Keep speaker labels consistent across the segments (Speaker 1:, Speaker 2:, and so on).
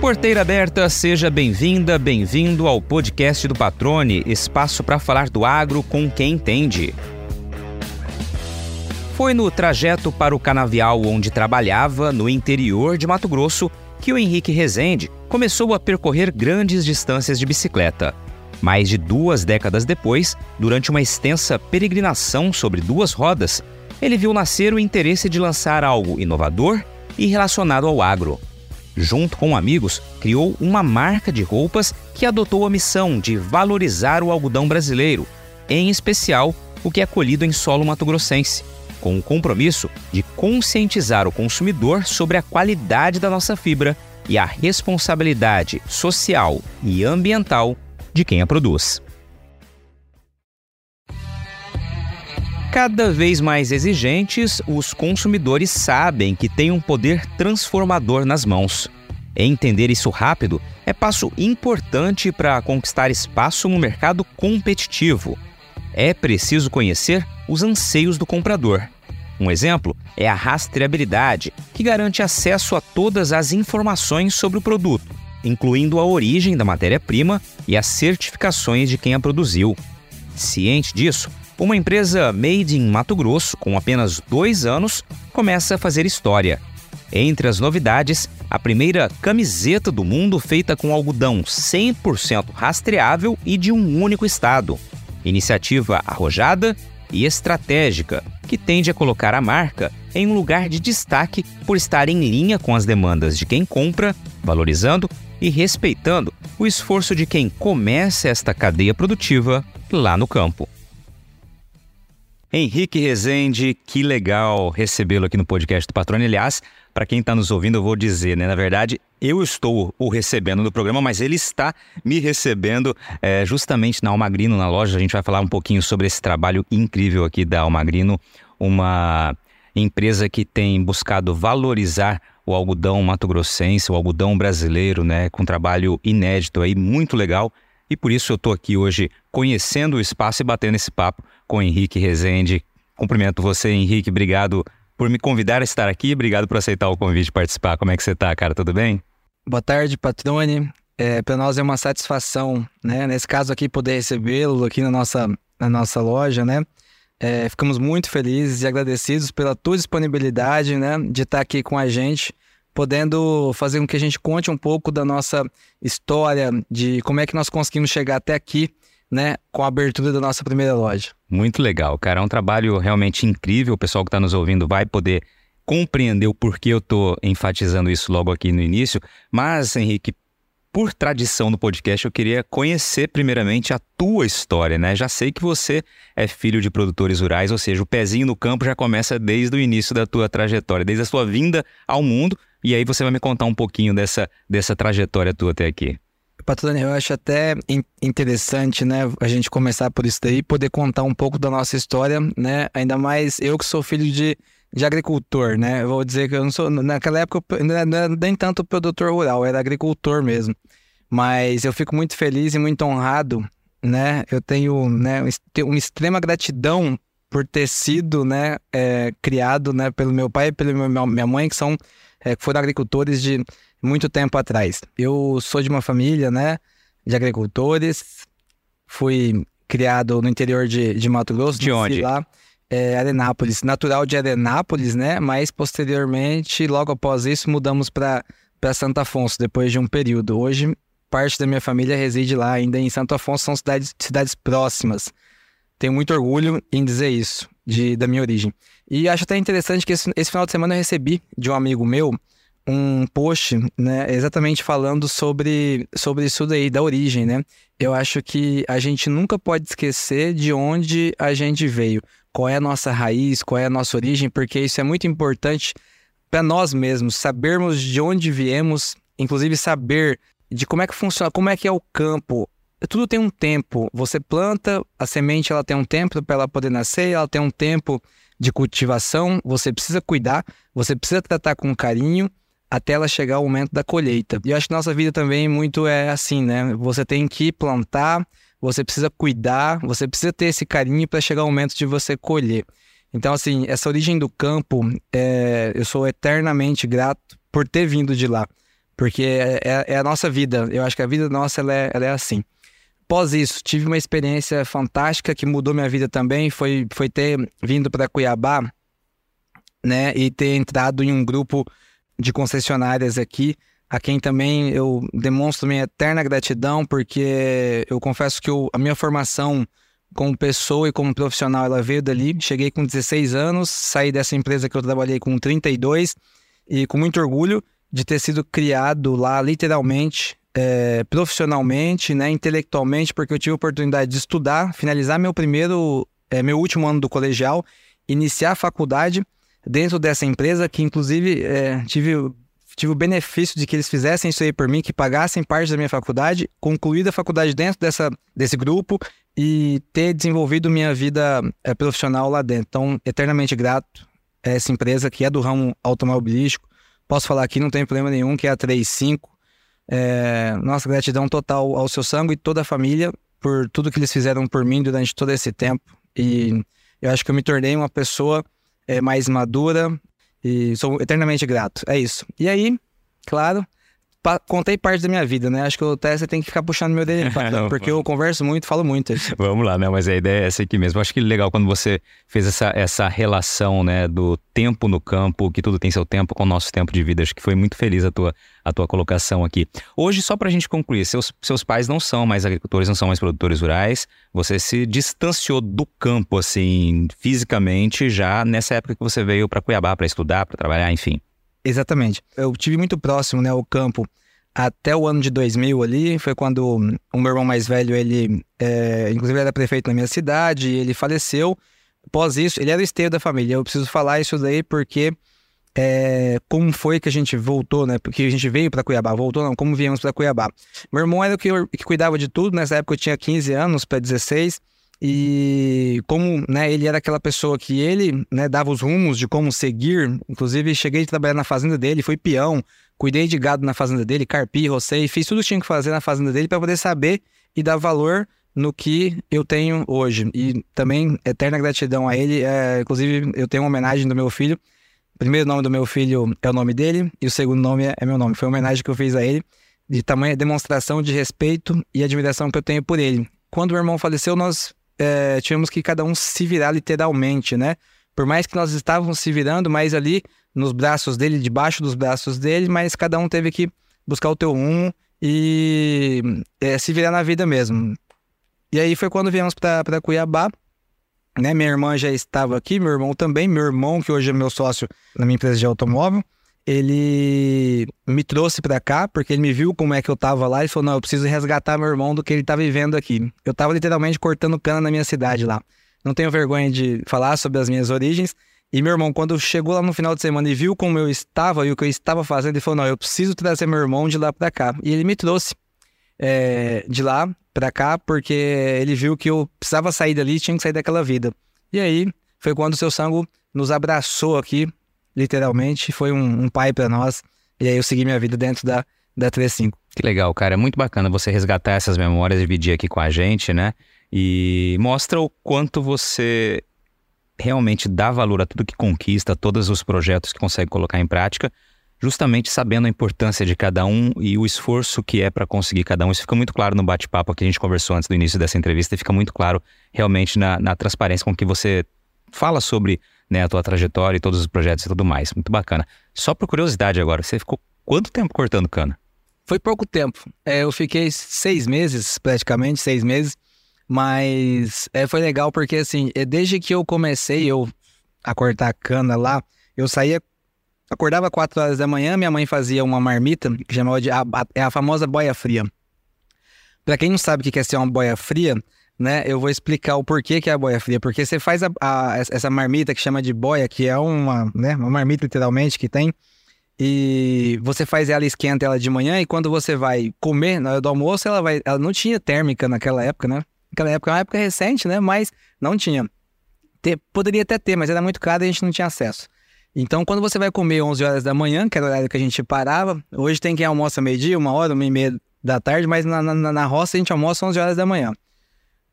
Speaker 1: Porteira aberta, seja bem-vinda, bem-vindo ao podcast do Patrone, espaço para falar do agro com quem entende. Foi no trajeto para o canavial onde trabalhava, no interior de Mato Grosso, que o Henrique Rezende começou a percorrer grandes distâncias de bicicleta. Mais de duas décadas depois, durante uma extensa peregrinação sobre duas rodas, ele viu nascer o interesse de lançar algo inovador e relacionado ao agro junto com amigos, criou uma marca de roupas que adotou a missão de valorizar o algodão brasileiro, em especial o que é colhido em solo mato-grossense, com o compromisso de conscientizar o consumidor sobre a qualidade da nossa fibra e a responsabilidade social e ambiental de quem a produz. Cada vez mais exigentes, os consumidores sabem que têm um poder transformador nas mãos. Entender isso rápido é passo importante para conquistar espaço no mercado competitivo. É preciso conhecer os anseios do comprador. Um exemplo é a rastreabilidade, que garante acesso a todas as informações sobre o produto, incluindo a origem da matéria-prima e as certificações de quem a produziu. Ciente disso, uma empresa made in Mato Grosso, com apenas dois anos, começa a fazer história. Entre as novidades, a primeira camiseta do mundo feita com algodão 100% rastreável e de um único estado. Iniciativa arrojada e estratégica, que tende a colocar a marca em um lugar de destaque por estar em linha com as demandas de quem compra, valorizando e respeitando o esforço de quem começa esta cadeia produtiva lá no campo. Henrique Rezende, que legal recebê-lo aqui no podcast do Patrone. Aliás, para quem está nos ouvindo, eu vou dizer, né? Na verdade, eu estou o recebendo no programa, mas ele está me recebendo é, justamente na Almagrino, na loja. A gente vai falar um pouquinho sobre esse trabalho incrível aqui da Almagrino, uma empresa que tem buscado valorizar o algodão mato-grossense, o algodão brasileiro, né? Com um trabalho inédito aí, muito legal. E por isso eu estou aqui hoje conhecendo o espaço e batendo esse papo com Henrique Rezende. Cumprimento você, Henrique. Obrigado por me convidar a estar aqui. Obrigado por aceitar o convite de participar. Como é que você está, cara? Tudo bem?
Speaker 2: Boa tarde, Patrone. É, Para nós é uma satisfação, né? Nesse caso aqui, poder recebê-lo aqui na nossa, na nossa loja, né? É, ficamos muito felizes e agradecidos pela tua disponibilidade, né? De estar aqui com a gente, podendo fazer com que a gente conte um pouco da nossa história, de como é que nós conseguimos chegar até aqui né, com a abertura da nossa primeira loja.
Speaker 1: Muito legal, cara. É um trabalho realmente incrível. O pessoal que está nos ouvindo vai poder compreender o porquê eu estou enfatizando isso logo aqui no início. Mas, Henrique, por tradição no podcast, eu queria conhecer primeiramente a tua história, né? Já sei que você é filho de produtores rurais, ou seja, o pezinho no campo já começa desde o início da tua trajetória, desde a sua vinda ao mundo. E aí você vai me contar um pouquinho dessa, dessa trajetória tua até aqui.
Speaker 2: Patrônio, eu acho até interessante, né, a gente começar por isso daí, poder contar um pouco da nossa história, né, ainda mais eu que sou filho de, de agricultor, né, eu vou dizer que eu não sou, naquela época eu não era nem tanto produtor rural, era agricultor mesmo, mas eu fico muito feliz e muito honrado, né, eu tenho, né, uma extrema gratidão por ter sido, né, é, criado, né, pelo meu pai e pela minha mãe, que são, é, que foram agricultores de muito tempo atrás. Eu sou de uma família, né, de agricultores, fui criado no interior de, de Mato Grosso.
Speaker 1: De onde?
Speaker 2: Lá, é, Arenápolis, natural de Arenápolis, né, mas posteriormente, logo após isso, mudamos para Santo Afonso, depois de um período. Hoje, parte da minha família reside lá ainda em Santo Afonso, são cidades, cidades próximas. Tenho muito orgulho em dizer isso, de, da minha origem. E acho até interessante que esse, esse final de semana eu recebi de um amigo meu um post, né, exatamente falando sobre, sobre isso daí, da origem, né? Eu acho que a gente nunca pode esquecer de onde a gente veio, qual é a nossa raiz, qual é a nossa origem, porque isso é muito importante para nós mesmos, sabermos de onde viemos, inclusive saber de como é que funciona, como é que é o campo. Tudo tem um tempo. Você planta, a semente ela tem um tempo para ela poder nascer, ela tem um tempo de cultivação, você precisa cuidar, você precisa tratar com carinho até ela chegar ao momento da colheita. E eu acho que nossa vida também muito é assim, né? Você tem que plantar, você precisa cuidar, você precisa ter esse carinho para chegar ao momento de você colher. Então, assim, essa origem do campo, é, eu sou eternamente grato por ter vindo de lá, porque é, é, é a nossa vida. Eu acho que a vida nossa ela é, ela é assim. Após isso, tive uma experiência fantástica que mudou minha vida também. Foi, foi ter vindo para Cuiabá, né, e ter entrado em um grupo de concessionárias aqui, a quem também eu demonstro minha eterna gratidão, porque eu confesso que eu, a minha formação como pessoa e como profissional, ela veio dali. Cheguei com 16 anos, saí dessa empresa que eu trabalhei com 32 e com muito orgulho de ter sido criado lá, literalmente, é, profissionalmente, né, intelectualmente, porque eu tive a oportunidade de estudar, finalizar meu primeiro, é, meu último ano do colegial, iniciar a faculdade dentro dessa empresa, que inclusive é, tive, tive o benefício de que eles fizessem isso aí por mim, que pagassem parte da minha faculdade, concluir a faculdade dentro dessa, desse grupo e ter desenvolvido minha vida é, profissional lá dentro. Então, eternamente grato a essa empresa que é do ramo automobilístico. Posso falar aqui, não tem problema nenhum, que é a 35. É, nossa gratidão total ao seu sangue e toda a família por tudo que eles fizeram por mim durante todo esse tempo. E eu acho que eu me tornei uma pessoa é, mais madura e sou eternamente grato. É isso. E aí, claro, contei parte da minha vida, né? Acho que o Tessa tem que ficar puxando meu dedo, porque eu converso muito, falo muito.
Speaker 1: Vamos lá, né? Mas a ideia é essa aqui mesmo. Acho que legal quando você fez essa, essa relação, né, do tempo no campo, que tudo tem seu tempo com o nosso tempo de vida. Acho que foi muito feliz a tua, a tua colocação aqui. Hoje, só pra gente concluir, seus, seus pais não são mais agricultores, não são mais produtores rurais. Você se distanciou do campo, assim, fisicamente, já nessa época que você veio para Cuiabá para estudar, para trabalhar, enfim.
Speaker 2: Exatamente. Eu tive muito próximo, né, o campo até o ano de 2000 ali, foi quando o meu irmão mais velho, ele, é, inclusive era prefeito na minha cidade, ele faleceu. Após isso, ele era o esteio da família. Eu preciso falar isso daí porque é, como foi que a gente voltou, né? Porque a gente veio para Cuiabá, voltou não, como viemos para Cuiabá. Meu irmão era o que, que cuidava de tudo, nessa época eu tinha 15 anos para 16. E como né, ele era aquela pessoa que ele né, dava os rumos de como seguir, inclusive cheguei a trabalhar na fazenda dele, fui peão, cuidei de gado na fazenda dele, carpi, rocei, fiz tudo que tinha que fazer na fazenda dele para poder saber e dar valor no que eu tenho hoje. E também eterna gratidão a ele. É, inclusive, eu tenho uma homenagem do meu filho. O primeiro nome do meu filho é o nome dele e o segundo nome é meu nome. Foi uma homenagem que eu fiz a ele de tamanha demonstração de respeito e admiração que eu tenho por ele. Quando o irmão faleceu, nós é, tivemos que cada um se virar literalmente, né? Por mais que nós estávamos se virando, mais ali nos braços dele, debaixo dos braços dele, mas cada um teve que buscar o teu rumo e é, se virar na vida mesmo. E aí foi quando viemos para Cuiabá, né? Minha irmã já estava aqui, meu irmão também, meu irmão, que hoje é meu sócio na minha empresa de automóvel, ele me trouxe para cá porque ele me viu como é que eu tava lá e falou: "Não, eu preciso resgatar meu irmão do que ele tá vivendo aqui". Eu tava literalmente cortando cana na minha cidade lá. Não tenho vergonha de falar sobre as minhas origens. E meu irmão, quando chegou lá no final de semana e viu como eu estava e o que eu estava fazendo, ele falou: "Não, eu preciso trazer meu irmão de lá para cá". E ele me trouxe é, de lá para cá porque ele viu que eu precisava sair dali, tinha que sair daquela vida. E aí foi quando o seu sangue nos abraçou aqui literalmente, foi um, um pai para nós. E aí eu segui minha vida dentro da, da 35.
Speaker 1: Que legal, cara. É muito bacana você resgatar essas memórias, dividir aqui com a gente, né? E mostra o quanto você realmente dá valor a tudo que conquista, a todos os projetos que consegue colocar em prática, justamente sabendo a importância de cada um e o esforço que é para conseguir cada um. Isso fica muito claro no bate-papo que a gente conversou antes do início dessa entrevista e fica muito claro realmente na, na transparência com que você fala sobre né, a tua trajetória e todos os projetos e tudo mais. Muito bacana. Só por curiosidade agora, você ficou quanto tempo cortando cana?
Speaker 2: Foi pouco tempo. É, eu fiquei seis meses, praticamente, seis meses. Mas é, foi legal porque, assim, é, desde que eu comecei eu, a cortar cana lá, eu saía, acordava quatro horas da manhã, minha mãe fazia uma marmita que chamava de a, a, é a famosa boia fria. Para quem não sabe o que é ser uma boia fria, né? Eu vou explicar o porquê que é a boia fria. Porque você faz a, a, essa marmita que chama de boia, que é uma, né, uma marmita literalmente que tem, e você faz ela, esquenta ela de manhã, e quando você vai comer na hora do almoço, ela vai. Ela não tinha térmica naquela época, né? Naquela época é uma época recente, né? Mas não tinha. Ter, poderia até ter, mas era muito caro e a gente não tinha acesso. Então, quando você vai comer 11 horas da manhã, que era o horário que a gente parava, hoje tem quem almoça meio-dia, uma hora, uma e meia da tarde, mas na, na, na roça a gente almoça 11 horas da manhã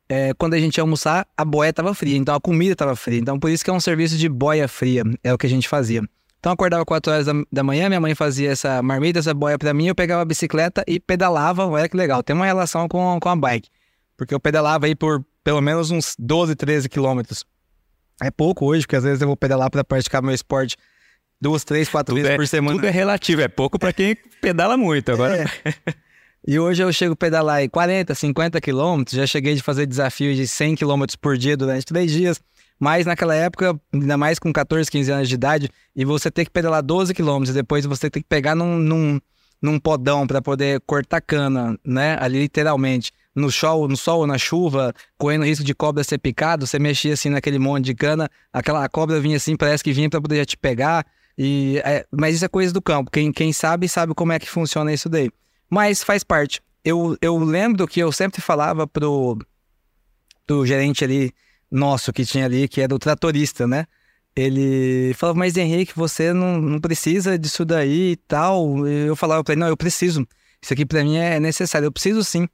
Speaker 2: é, quando a gente ia almoçar, a boia estava fria, então a comida estava fria. Então por isso que é um serviço de boia fria, é o que a gente fazia. Então acordava 4 horas da, da manhã, minha mãe fazia essa marmita, essa boia para mim, eu pegava a bicicleta e pedalava, olha que legal, tem uma relação com, com a bike. Porque eu pedalava aí por pelo menos uns 12, 13 quilômetros. É pouco hoje, porque às vezes eu vou pedalar para praticar meu esporte duas, três, quatro tudo vezes
Speaker 1: é,
Speaker 2: por semana.
Speaker 1: Tudo é relativo, é pouco para quem pedala muito. Agora.
Speaker 2: É. E hoje eu chego a pedalar aí 40, 50 quilômetros, já cheguei de fazer desafios de 100 quilômetros por dia durante três dias. Mas naquela época, ainda mais com 14, 15 anos de idade, e você ter que pedalar 12 quilômetros, depois você ter que pegar num, num, num podão para poder cortar cana, né? Ali literalmente. No sol, no sol na chuva, correndo risco de cobra ser picado, você mexia assim naquele monte de cana, aquela cobra vinha assim, parece que vinha para poder te pegar. E, é, mas isso é coisa do campo. Quem, quem sabe, sabe como é que funciona isso daí. Mas faz parte. Eu, eu lembro que eu sempre falava pro, pro gerente ali, nosso que tinha ali, que era o tratorista, né? Ele falava, mas Henrique, você não, não precisa disso daí e tal. Eu falava pra ele, não, eu preciso. Isso aqui para mim é necessário, eu preciso sim.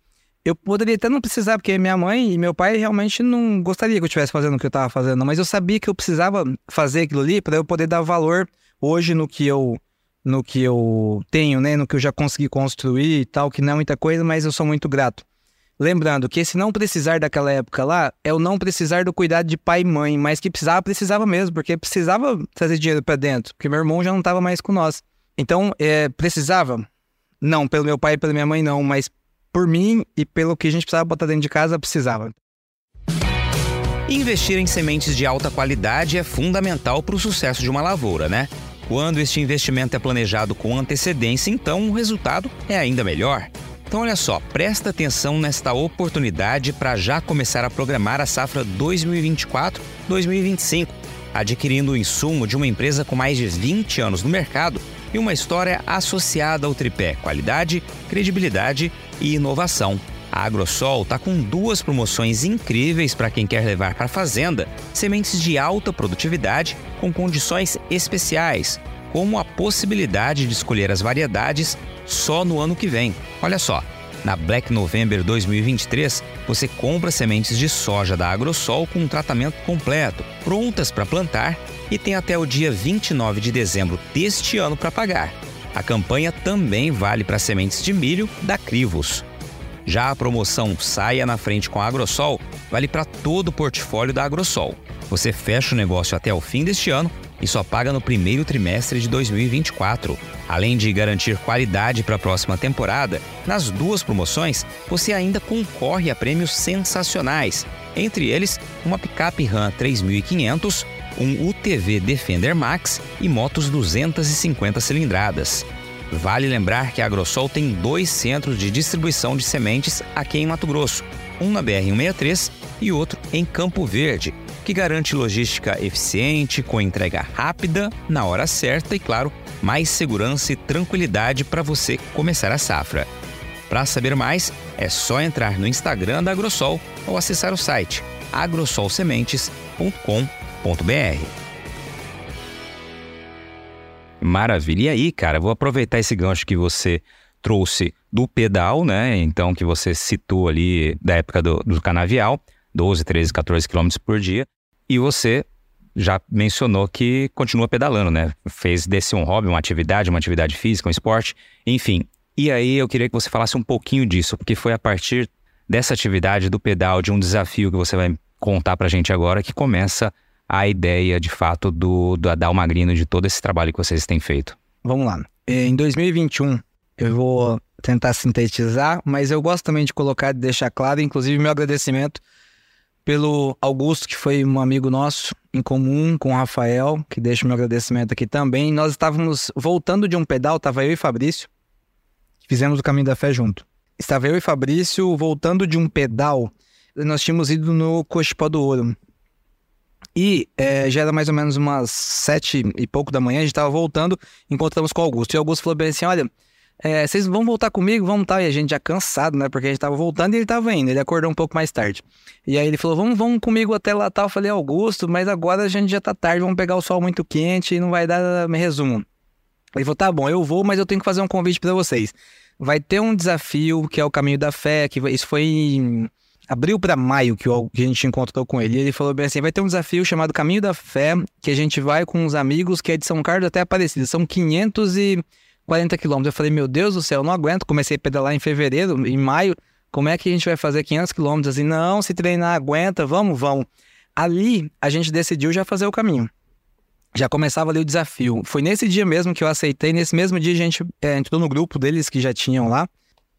Speaker 2: Eu poderia até não precisar, porque minha mãe e meu pai realmente não gostaria que eu estivesse fazendo o que eu estava fazendo, mas eu sabia que eu precisava fazer aquilo ali para eu poder dar valor hoje no que eu no que eu tenho, né, no que eu já consegui construir e tal, que não é muita coisa, mas eu sou muito grato. Lembrando que esse não precisar daquela época lá é o não precisar do cuidado de pai e mãe, mas que precisava, precisava mesmo, porque precisava trazer dinheiro para dentro, porque meu irmão já não estava mais com nós. Então, é, precisava? Não, pelo meu pai e pela minha mãe não, mas por mim e pelo que a gente precisava botar dentro de casa, precisava.
Speaker 1: Investir em sementes de alta qualidade é fundamental para o sucesso de uma lavoura, né? Quando este investimento é planejado com antecedência, então o resultado é ainda melhor. Então, olha só, presta atenção nesta oportunidade para já começar a programar a safra 2024-2025, adquirindo o insumo de uma empresa com mais de 20 anos no mercado e uma história associada ao tripé qualidade, credibilidade e inovação. A Agrosol está com duas promoções incríveis para quem quer levar para a fazenda sementes de alta produtividade com condições especiais, como a possibilidade de escolher as variedades só no ano que vem. Olha só, na Black November 2023, você compra sementes de soja da Agrosol com um tratamento completo, prontas para plantar e tem até o dia 29 de dezembro deste ano para pagar. A campanha também vale para sementes de milho da Crivos. Já a promoção Saia na Frente com a Agrosol vale para todo o portfólio da Agrosol. Você fecha o negócio até o fim deste ano e só paga no primeiro trimestre de 2024. Além de garantir qualidade para a próxima temporada, nas duas promoções você ainda concorre a prêmios sensacionais, entre eles uma picape Ram 3500, um UTV Defender Max e motos 250 cilindradas. Vale lembrar que a Agrosol tem dois centros de distribuição de sementes aqui em Mato Grosso, um na BR-163 e outro em Campo Verde, que garante logística eficiente, com entrega rápida, na hora certa e, claro, mais segurança e tranquilidade para você começar a safra. Para saber mais, é só entrar no Instagram da Agrosol ou acessar o site agrosolsementes.com.br. Maravilha. E aí, cara, vou aproveitar esse gancho que você trouxe do pedal, né? Então, que você citou ali da época do, do canavial, 12, 13, 14 quilômetros por dia. E você já mencionou que continua pedalando, né? Fez desse um hobby, uma atividade, uma atividade física, um esporte, enfim. E aí eu queria que você falasse um pouquinho disso, porque foi a partir dessa atividade do pedal, de um desafio que você vai contar pra gente agora, que começa a ideia, de fato, do, do Adal Magrino, de todo esse trabalho que vocês têm feito?
Speaker 2: Vamos lá. Em 2021, eu vou tentar sintetizar, mas eu gosto também de colocar, de deixar claro, inclusive, meu agradecimento pelo Augusto, que foi um amigo nosso em comum com o Rafael, que deixa meu agradecimento aqui também. Nós estávamos voltando de um pedal, estava eu e Fabrício, fizemos o caminho da fé junto. Estava eu e Fabrício voltando de um pedal, nós tínhamos ido no Cochipó do Ouro, e é, já era mais ou menos umas sete e pouco da manhã, a gente tava voltando, encontramos com o Augusto. E o Augusto falou bem assim: olha, é, vocês vão voltar comigo? Vamos tal. E a gente já cansado, né? Porque a gente tava voltando e ele tava indo. Ele acordou um pouco mais tarde. E aí ele falou: vamos, vamos comigo até lá tal. Eu falei: Augusto, mas agora a gente já tá tarde, vamos pegar o sol muito quente e não vai dar me resumo. Ele falou: tá bom, eu vou, mas eu tenho que fazer um convite para vocês. Vai ter um desafio que é o caminho da fé, que isso foi em abril para maio que, que a gente encontrou com ele. Ele falou bem assim: vai ter um desafio chamado Caminho da Fé, que a gente vai com uns amigos, que é de São Carlos até Aparecida. São 540 quilômetros. Eu falei, meu Deus do céu, não aguento. Comecei a pedalar em fevereiro, em maio. Como é que a gente vai fazer 500 quilômetros? Assim, não, se treinar, aguenta, vamos, vamos. Ali, a gente decidiu já fazer o caminho. Já começava ali o desafio. Foi nesse dia mesmo que eu aceitei. Nesse mesmo dia, a gente é, entrou no grupo deles que já tinham lá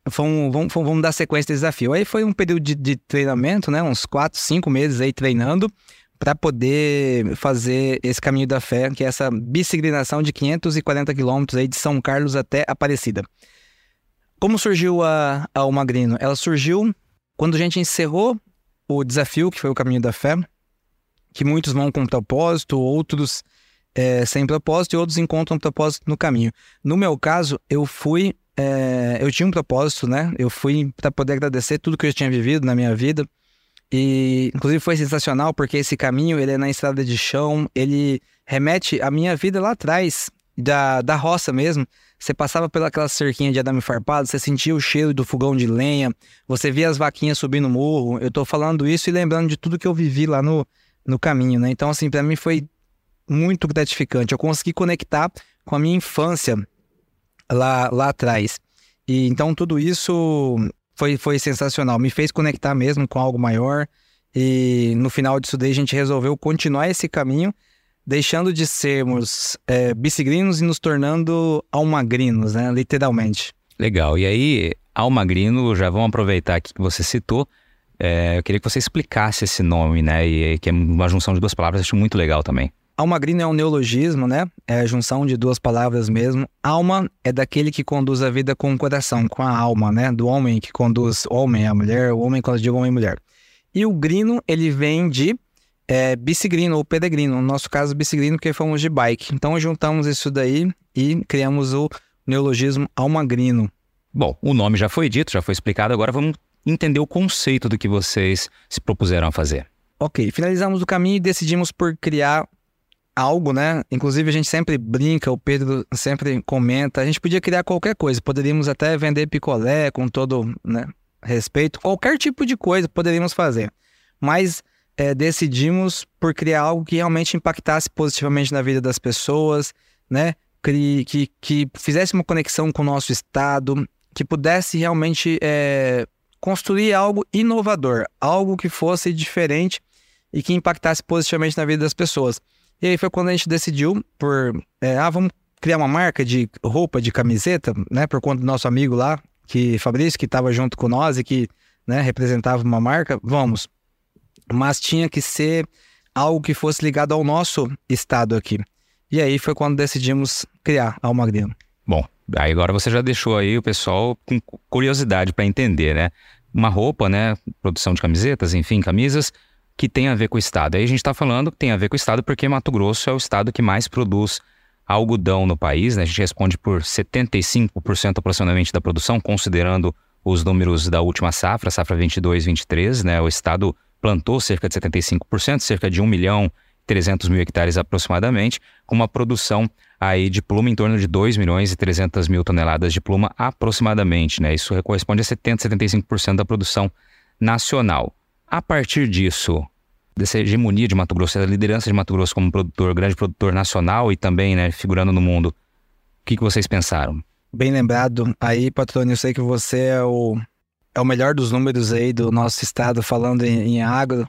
Speaker 2: vamos, vamos dar sequência desse desafio. Aí foi um período de, de treinamento, né? Uns quatro, cinco meses aí treinando para poder fazer esse caminho da fé, que é essa bicigrinação de 540 quilômetros aí de São Carlos até Aparecida. Como surgiu a, a Almagrino? Ela surgiu quando a gente encerrou o desafio, que foi o caminho da fé, que muitos vão com propósito, outros é, sem propósito e outros encontram propósito no caminho. No meu caso, eu fui é, eu tinha um propósito, né? Eu fui para poder agradecer tudo que eu tinha vivido na minha vida. E, inclusive, foi sensacional porque esse caminho, ele é na estrada de chão, ele remete à minha vida lá atrás, da, da roça mesmo. Você passava pelaquela cerquinha de adame farpado, você sentia o cheiro do fogão de lenha, você via as vaquinhas subindo o morro. Eu tô falando isso e lembrando de tudo que eu vivi lá no, no caminho, né? Então, assim, para mim foi muito gratificante. Eu consegui conectar com a minha infância lá, lá atrás. E então tudo isso foi, foi sensacional, me fez conectar mesmo com algo maior. E no final disso daí a gente resolveu continuar esse caminho, deixando de sermos é, bicigrinos e nos tornando almagrinos, né? Literalmente.
Speaker 1: Legal. E aí, almagrino, já vamos aproveitar aqui que você citou. É, eu queria que você explicasse esse nome, né? E que é uma junção de duas palavras, acho muito legal também.
Speaker 2: Almagrino é um neologismo, né? É a junção de duas palavras mesmo. Alma é daquele que conduz a vida com o coração, com a alma, né? Do homem que conduz o homem, a mulher, o homem quando eu digo homem e mulher. E o grino, ele vem de é, bicigrino ou peregrino. No nosso caso, bicigrino, porque fomos de bike. Então, juntamos isso daí e criamos o neologismo almagrino.
Speaker 1: Bom, o nome já foi dito, já foi explicado. Agora vamos entender o conceito do que vocês se propuseram a fazer.
Speaker 2: Ok, finalizamos o caminho e decidimos por criar algo, né? Inclusive a gente sempre brinca, o Pedro sempre comenta, a gente podia criar qualquer coisa, poderíamos até vender picolé com todo né, respeito, qualquer tipo de coisa poderíamos fazer. Mas é, decidimos por criar algo que realmente impactasse positivamente na vida das pessoas, né? Que, que, que fizesse uma conexão com o nosso estado, que pudesse realmente é, construir algo inovador, algo que fosse diferente e que impactasse positivamente na vida das pessoas. E aí foi quando a gente decidiu por, é, ah, vamos criar uma marca de roupa, de camiseta, né, por conta do nosso amigo lá, que Fabrício, que estava junto com nós e que, né, representava uma marca, vamos. Mas tinha que ser algo que fosse ligado ao nosso estado aqui. E aí foi quando decidimos criar a Almagrino.
Speaker 1: Bom, aí agora você já deixou aí o pessoal com curiosidade para entender, né? Uma roupa, né? Produção de camisetas, enfim, camisas, que tem a ver com o estado. Aí a gente está falando que tem a ver com o estado porque Mato Grosso é o estado que mais produz algodão no país. Né? A gente responde por 75% aproximadamente da produção, considerando os números da última safra, safra 22-23. Né? O estado plantou cerca de 75%, cerca de 1 milhão 300 mil hectares aproximadamente, com uma produção aí de pluma em torno de 2 milhões e 300 mil toneladas de pluma aproximadamente. Né? Isso corresponde a 70, 75% da produção nacional. A partir disso, dessa hegemonia de Mato Grosso, da liderança de Mato Grosso como produtor, grande produtor nacional e também né, figurando no mundo, o que, que vocês pensaram?
Speaker 2: Bem lembrado. Aí, Patrônio, eu sei que você é o, é o melhor dos números aí do nosso estado falando em, em agro.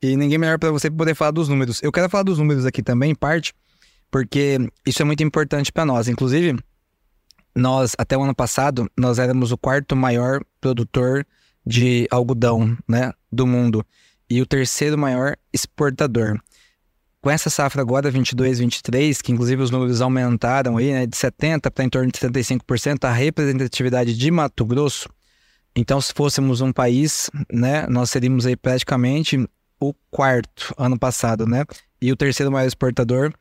Speaker 2: E ninguém melhor para você poder falar dos números. Eu quero falar dos números aqui também, em parte, porque isso é muito importante para nós. Inclusive, nós, até o ano passado, nós éramos o quarto maior produtor de algodão, né, do mundo e o terceiro maior exportador. Com essa safra agora 22, 23, que inclusive os números aumentaram aí, né, de 70 para em torno de 75% a representatividade de Mato Grosso. Então, se fôssemos um país, né, nós seríamos aí praticamente o quarto ano passado, né? E o terceiro maior exportador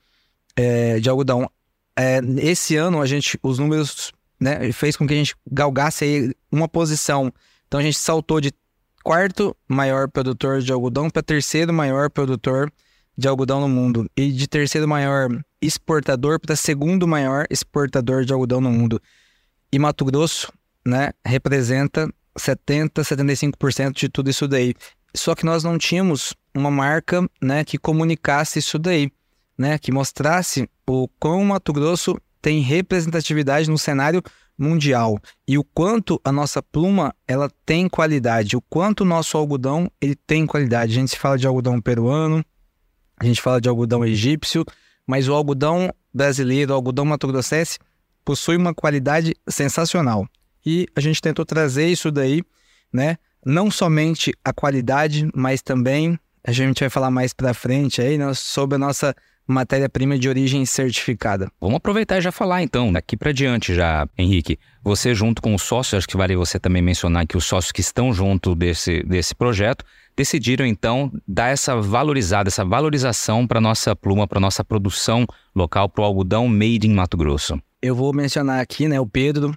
Speaker 2: é, de algodão. É, esse ano a gente, os números, né, fez com que a gente galgasse aí uma posição então a gente saltou de quarto maior produtor de algodão para terceiro maior produtor de algodão no mundo e de terceiro maior exportador para segundo maior exportador de algodão no mundo. E Mato Grosso, né, representa 70, 75% de tudo isso daí. Só que nós não tínhamos uma marca, né, que comunicasse isso daí, né, que mostrasse o quão Mato Grosso tem representatividade no cenário mundial e o quanto a nossa pluma ela tem qualidade, o quanto o nosso algodão ele tem qualidade. A gente se fala de algodão peruano, a gente fala de algodão egípcio, mas o algodão brasileiro, o algodão mato-grossense possui uma qualidade sensacional. E a gente tentou trazer isso daí, né? Não somente a qualidade, mas também a gente vai falar mais para frente aí, né, sobre a nossa matéria-prima de origem certificada.
Speaker 1: Vamos aproveitar e já falar então, daqui para diante já, Henrique. Você junto com os sócios, acho que vale você também mencionar que os sócios que estão junto desse, desse projeto decidiram então dar essa valorizada, essa valorização para nossa pluma, para nossa produção local, para o algodão made in Mato Grosso.
Speaker 2: Eu vou mencionar aqui, né, o Pedro,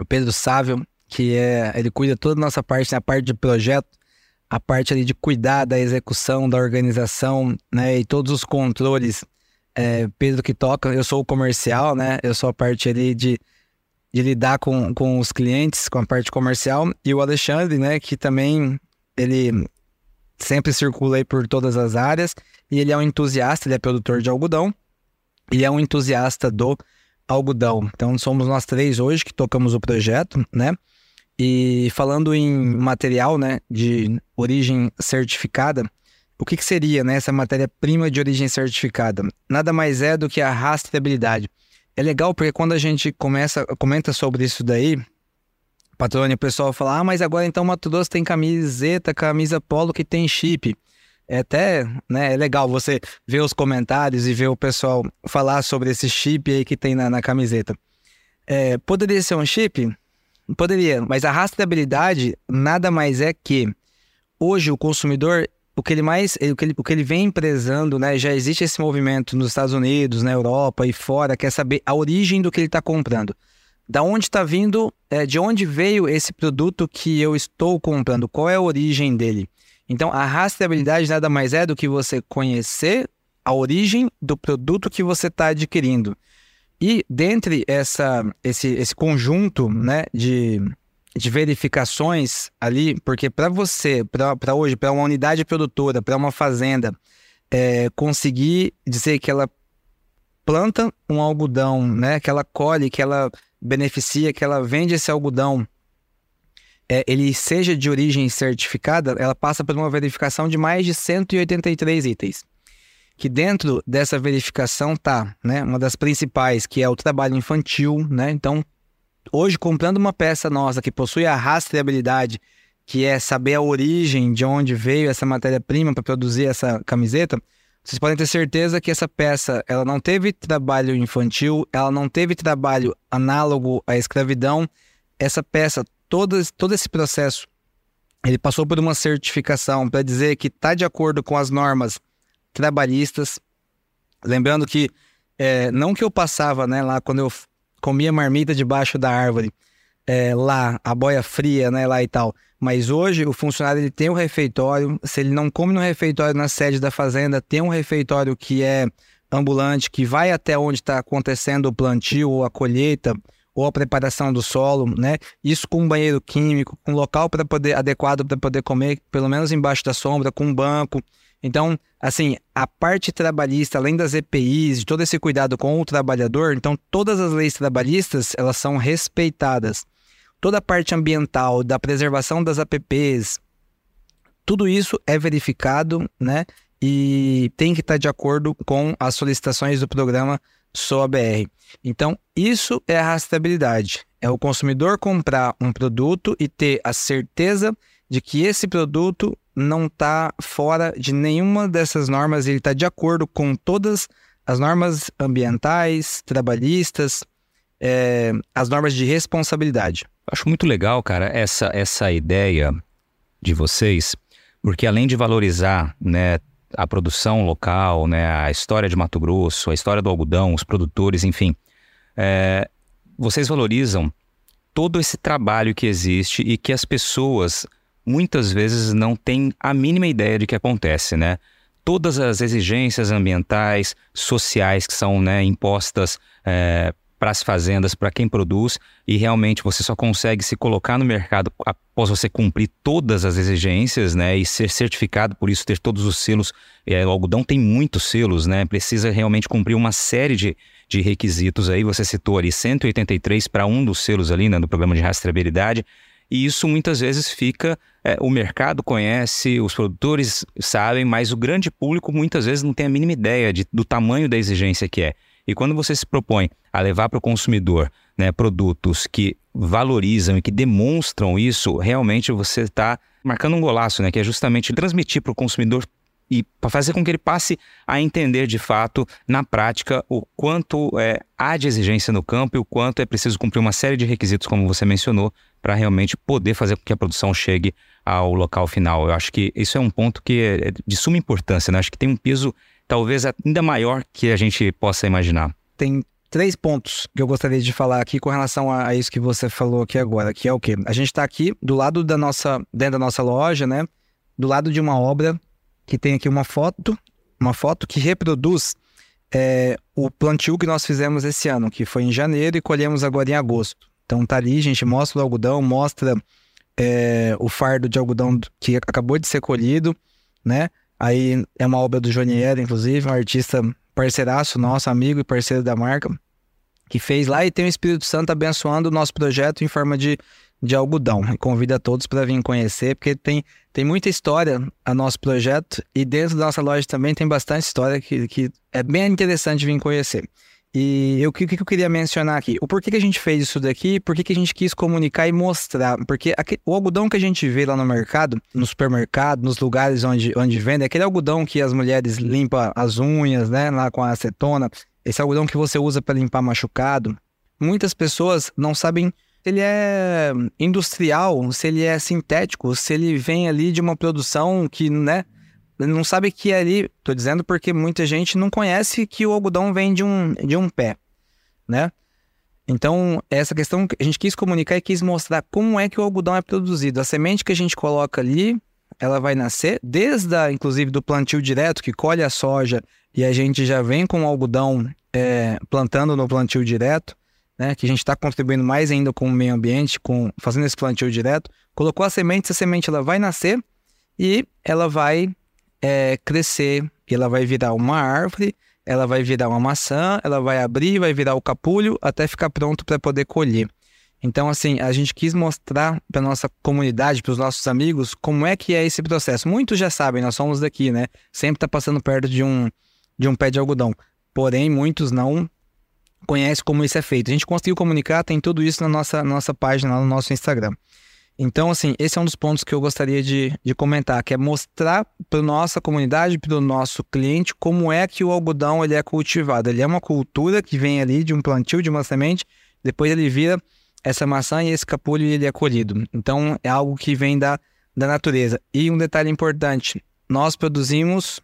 Speaker 2: o Pedro Sávio, que é, ele cuida toda a nossa parte, né, a parte de projeto, a parte ali de cuidar da execução, da organização, né, e todos os controles. É, Pedro que toca, eu sou o comercial, né, eu sou a parte ali de, de lidar com, com os clientes, com a parte comercial, e o Alexandre, né, que também, ele sempre circula aí por todas as áreas, e ele é um entusiasta, ele é produtor de algodão, e é um entusiasta do algodão. Então somos nós três hoje que tocamos o projeto, né? E falando em material, né, de origem certificada, o que, que seria né, essa matéria-prima de origem certificada? Nada mais é do que a rastreabilidade. É legal porque quando a gente começa, comenta sobre isso daí, patrônio, o pessoal fala, ah, mas agora então Mato Grosso tem camiseta, camisa polo que tem chip. É até, né, é legal você ver os comentários e ver o pessoal falar sobre esse chip aí que tem na, na camiseta. É, poderia ser um chip? Poderia, mas a rastreabilidade nada mais é que hoje o consumidor, o que ele mais, o que ele, o que ele vem prezando, né? Já existe esse movimento nos Estados Unidos, na Europa e fora, quer saber a origem do que ele está comprando. Da onde está vindo, é, de onde veio esse produto que eu estou comprando, qual é a origem dele. Então, a rastreabilidade nada mais é do que você conhecer a origem do produto que você está adquirindo. E dentre essa, esse, esse conjunto né, de, de verificações ali, porque para você, para hoje, para uma unidade produtora, para uma fazenda, é, conseguir dizer que ela planta um algodão, né, que ela colhe, que ela beneficia, que ela vende esse algodão, é, ele seja de origem certificada, ela passa por uma verificação de mais de 183 itens que dentro dessa verificação tá, né, uma das principais, que é o trabalho infantil, né? Então, hoje comprando uma peça nossa que possui a rastreabilidade, que é saber a origem de onde veio essa matéria-prima para produzir essa camiseta, vocês podem ter certeza que essa peça, ela não teve trabalho infantil, ela não teve trabalho análogo à escravidão. Essa peça, todo, todo esse processo, ele passou por uma certificação para dizer que está de acordo com as normas trabalhistas. Lembrando que é, não que eu passava né, lá quando eu comia marmita debaixo da árvore, é, lá, a boia fria, né, lá e tal. Mas hoje o funcionário ele tem um refeitório. Se ele não come no refeitório na sede da fazenda, tem um refeitório que é ambulante, que vai até onde está acontecendo o plantio ou a colheita ou a preparação do solo, né? Isso com um banheiro químico, com um local para poder adequado para poder comer, pelo menos embaixo da sombra, com um banco. Então, assim, a parte trabalhista, além das EPIs, de todo esse cuidado com o trabalhador, então todas as leis trabalhistas, elas são respeitadas. Toda a parte ambiental, da preservação das APPs, tudo isso é verificado, né? E tem que estar de acordo com as solicitações do programa SOABR. Então, isso é a rastreabilidade. É o consumidor comprar um produto e ter a certeza de que esse produto não está fora de nenhuma dessas normas, ele está de acordo com todas as normas ambientais, trabalhistas, é, as normas de responsabilidade.
Speaker 1: Acho muito legal, cara, essa, essa ideia de vocês, porque além de valorizar né, a produção local, né, a história de Mato Grosso, a história do algodão, os produtores, enfim, é, vocês valorizam todo esse trabalho que existe e que as pessoas muitas vezes não têm a mínima ideia de que acontece, né? Todas as exigências ambientais, sociais que são né, impostas é, para as fazendas, para quem produz, e realmente você só consegue se colocar no mercado após você cumprir todas as exigências, né, e ser certificado por isso, ter todos os selos. É, o algodão tem muitos selos, né, precisa realmente cumprir uma série de, de requisitos aí. Você citou ali 183 para um dos selos ali, né, do programa de rastreabilidade. E isso muitas vezes fica. É, o mercado conhece, os produtores sabem, mas o grande público muitas vezes não tem a mínima ideia de, do tamanho da exigência que é. E quando você se propõe a levar para o consumidor né, produtos que valorizam e que demonstram isso, realmente você está marcando um golaço, né, que é justamente transmitir para o consumidor e fazer com que ele passe a entender de fato, na prática, o quanto é, há de exigência no campo e o quanto é preciso cumprir uma série de requisitos, como você mencionou, para realmente poder fazer com que a produção chegue ao local final. Eu acho que isso é um ponto que é de suma importância, né? Acho que tem um peso talvez ainda maior que a gente possa imaginar.
Speaker 2: Tem três pontos que eu gostaria de falar aqui com relação a, isso que você falou aqui agora, que é o quê? A gente está aqui do lado da nossa, dentro da nossa loja, né? Do lado de uma obra que tem aqui uma foto, uma foto que reproduz é, o plantio que nós fizemos esse ano, que foi em janeiro e colhemos agora em agosto. Então tá ali, gente mostra o algodão, mostra é, o fardo de algodão que acabou de ser colhido, né? Aí é uma obra do Jonier, inclusive, um artista parceiraço nosso, amigo e parceiro da marca, que fez lá e tem o Espírito Santo abençoando o nosso projeto em forma de de algodão. E convido a todos para vir conhecer, porque tem, tem muita história a nosso projeto e dentro da nossa loja também tem bastante história que, que é bem interessante vir conhecer. E o que, que eu queria mencionar aqui? O porquê que a gente fez isso daqui, por que a gente quis comunicar e mostrar? Porque aqui, o algodão que a gente vê lá no mercado, no supermercado, nos lugares onde, onde vende, é aquele algodão que as mulheres limpam as unhas, né, lá com a acetona, esse algodão que você usa para limpar machucado. Muitas pessoas não sabem se ele é industrial, se ele é sintético, se ele vem ali de uma produção que, né, não sabe que é ali, tô dizendo porque muita gente não conhece que o algodão vem de um, de um pé, né? Então, essa questão que a gente quis comunicar e quis mostrar como é que o algodão é produzido. A semente que a gente coloca ali, ela vai nascer desde, a, inclusive, do plantio direto, que colhe a soja e a gente já vem com o algodão é, plantando no plantio direto né, que a gente está contribuindo mais ainda com o meio ambiente, com fazendo esse plantio direto, colocou a semente, essa semente ela vai nascer e ela vai é, crescer, e ela vai virar uma árvore, ela vai virar uma maçã, ela vai abrir, vai virar o capulho até ficar pronto para poder colher. Então, assim, a gente quis mostrar para nossa comunidade, para os nossos amigos, como é que é esse processo. Muitos já sabem, nós somos daqui, né? Sempre está passando perto de um, de um pé de algodão. Porém, muitos não conhece como isso é feito. A gente conseguiu comunicar, tem tudo isso na nossa, nossa página, no nosso Instagram. Então, assim, esse é um dos pontos que eu gostaria de, de comentar, que é mostrar para nossa comunidade, para o nosso cliente, como é que o algodão ele é cultivado. Ele é uma cultura que vem ali de um plantio, de uma semente, depois ele vira essa maçã e esse capulho ele é colhido. Então, é algo que vem da, da natureza. E um detalhe importante, nós produzimos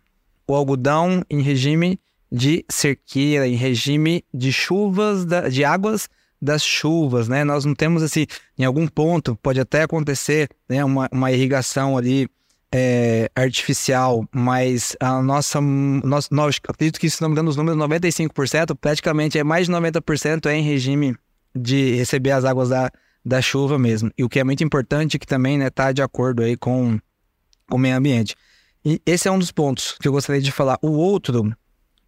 Speaker 2: o algodão em regime de cerqueira, em regime de chuvas, de águas das chuvas, né? Nós não temos assim, em algum ponto, pode até acontecer né, uma, uma irrigação ali é, artificial, mas a nossa, nós, nós acredito que se não me engano os números 95%, praticamente é mais de 90% é em regime de receber as águas da, da chuva mesmo. E o que é muito importante que também né, tá de acordo aí com o meio ambiente. E esse é um dos pontos que eu gostaria de falar. O outro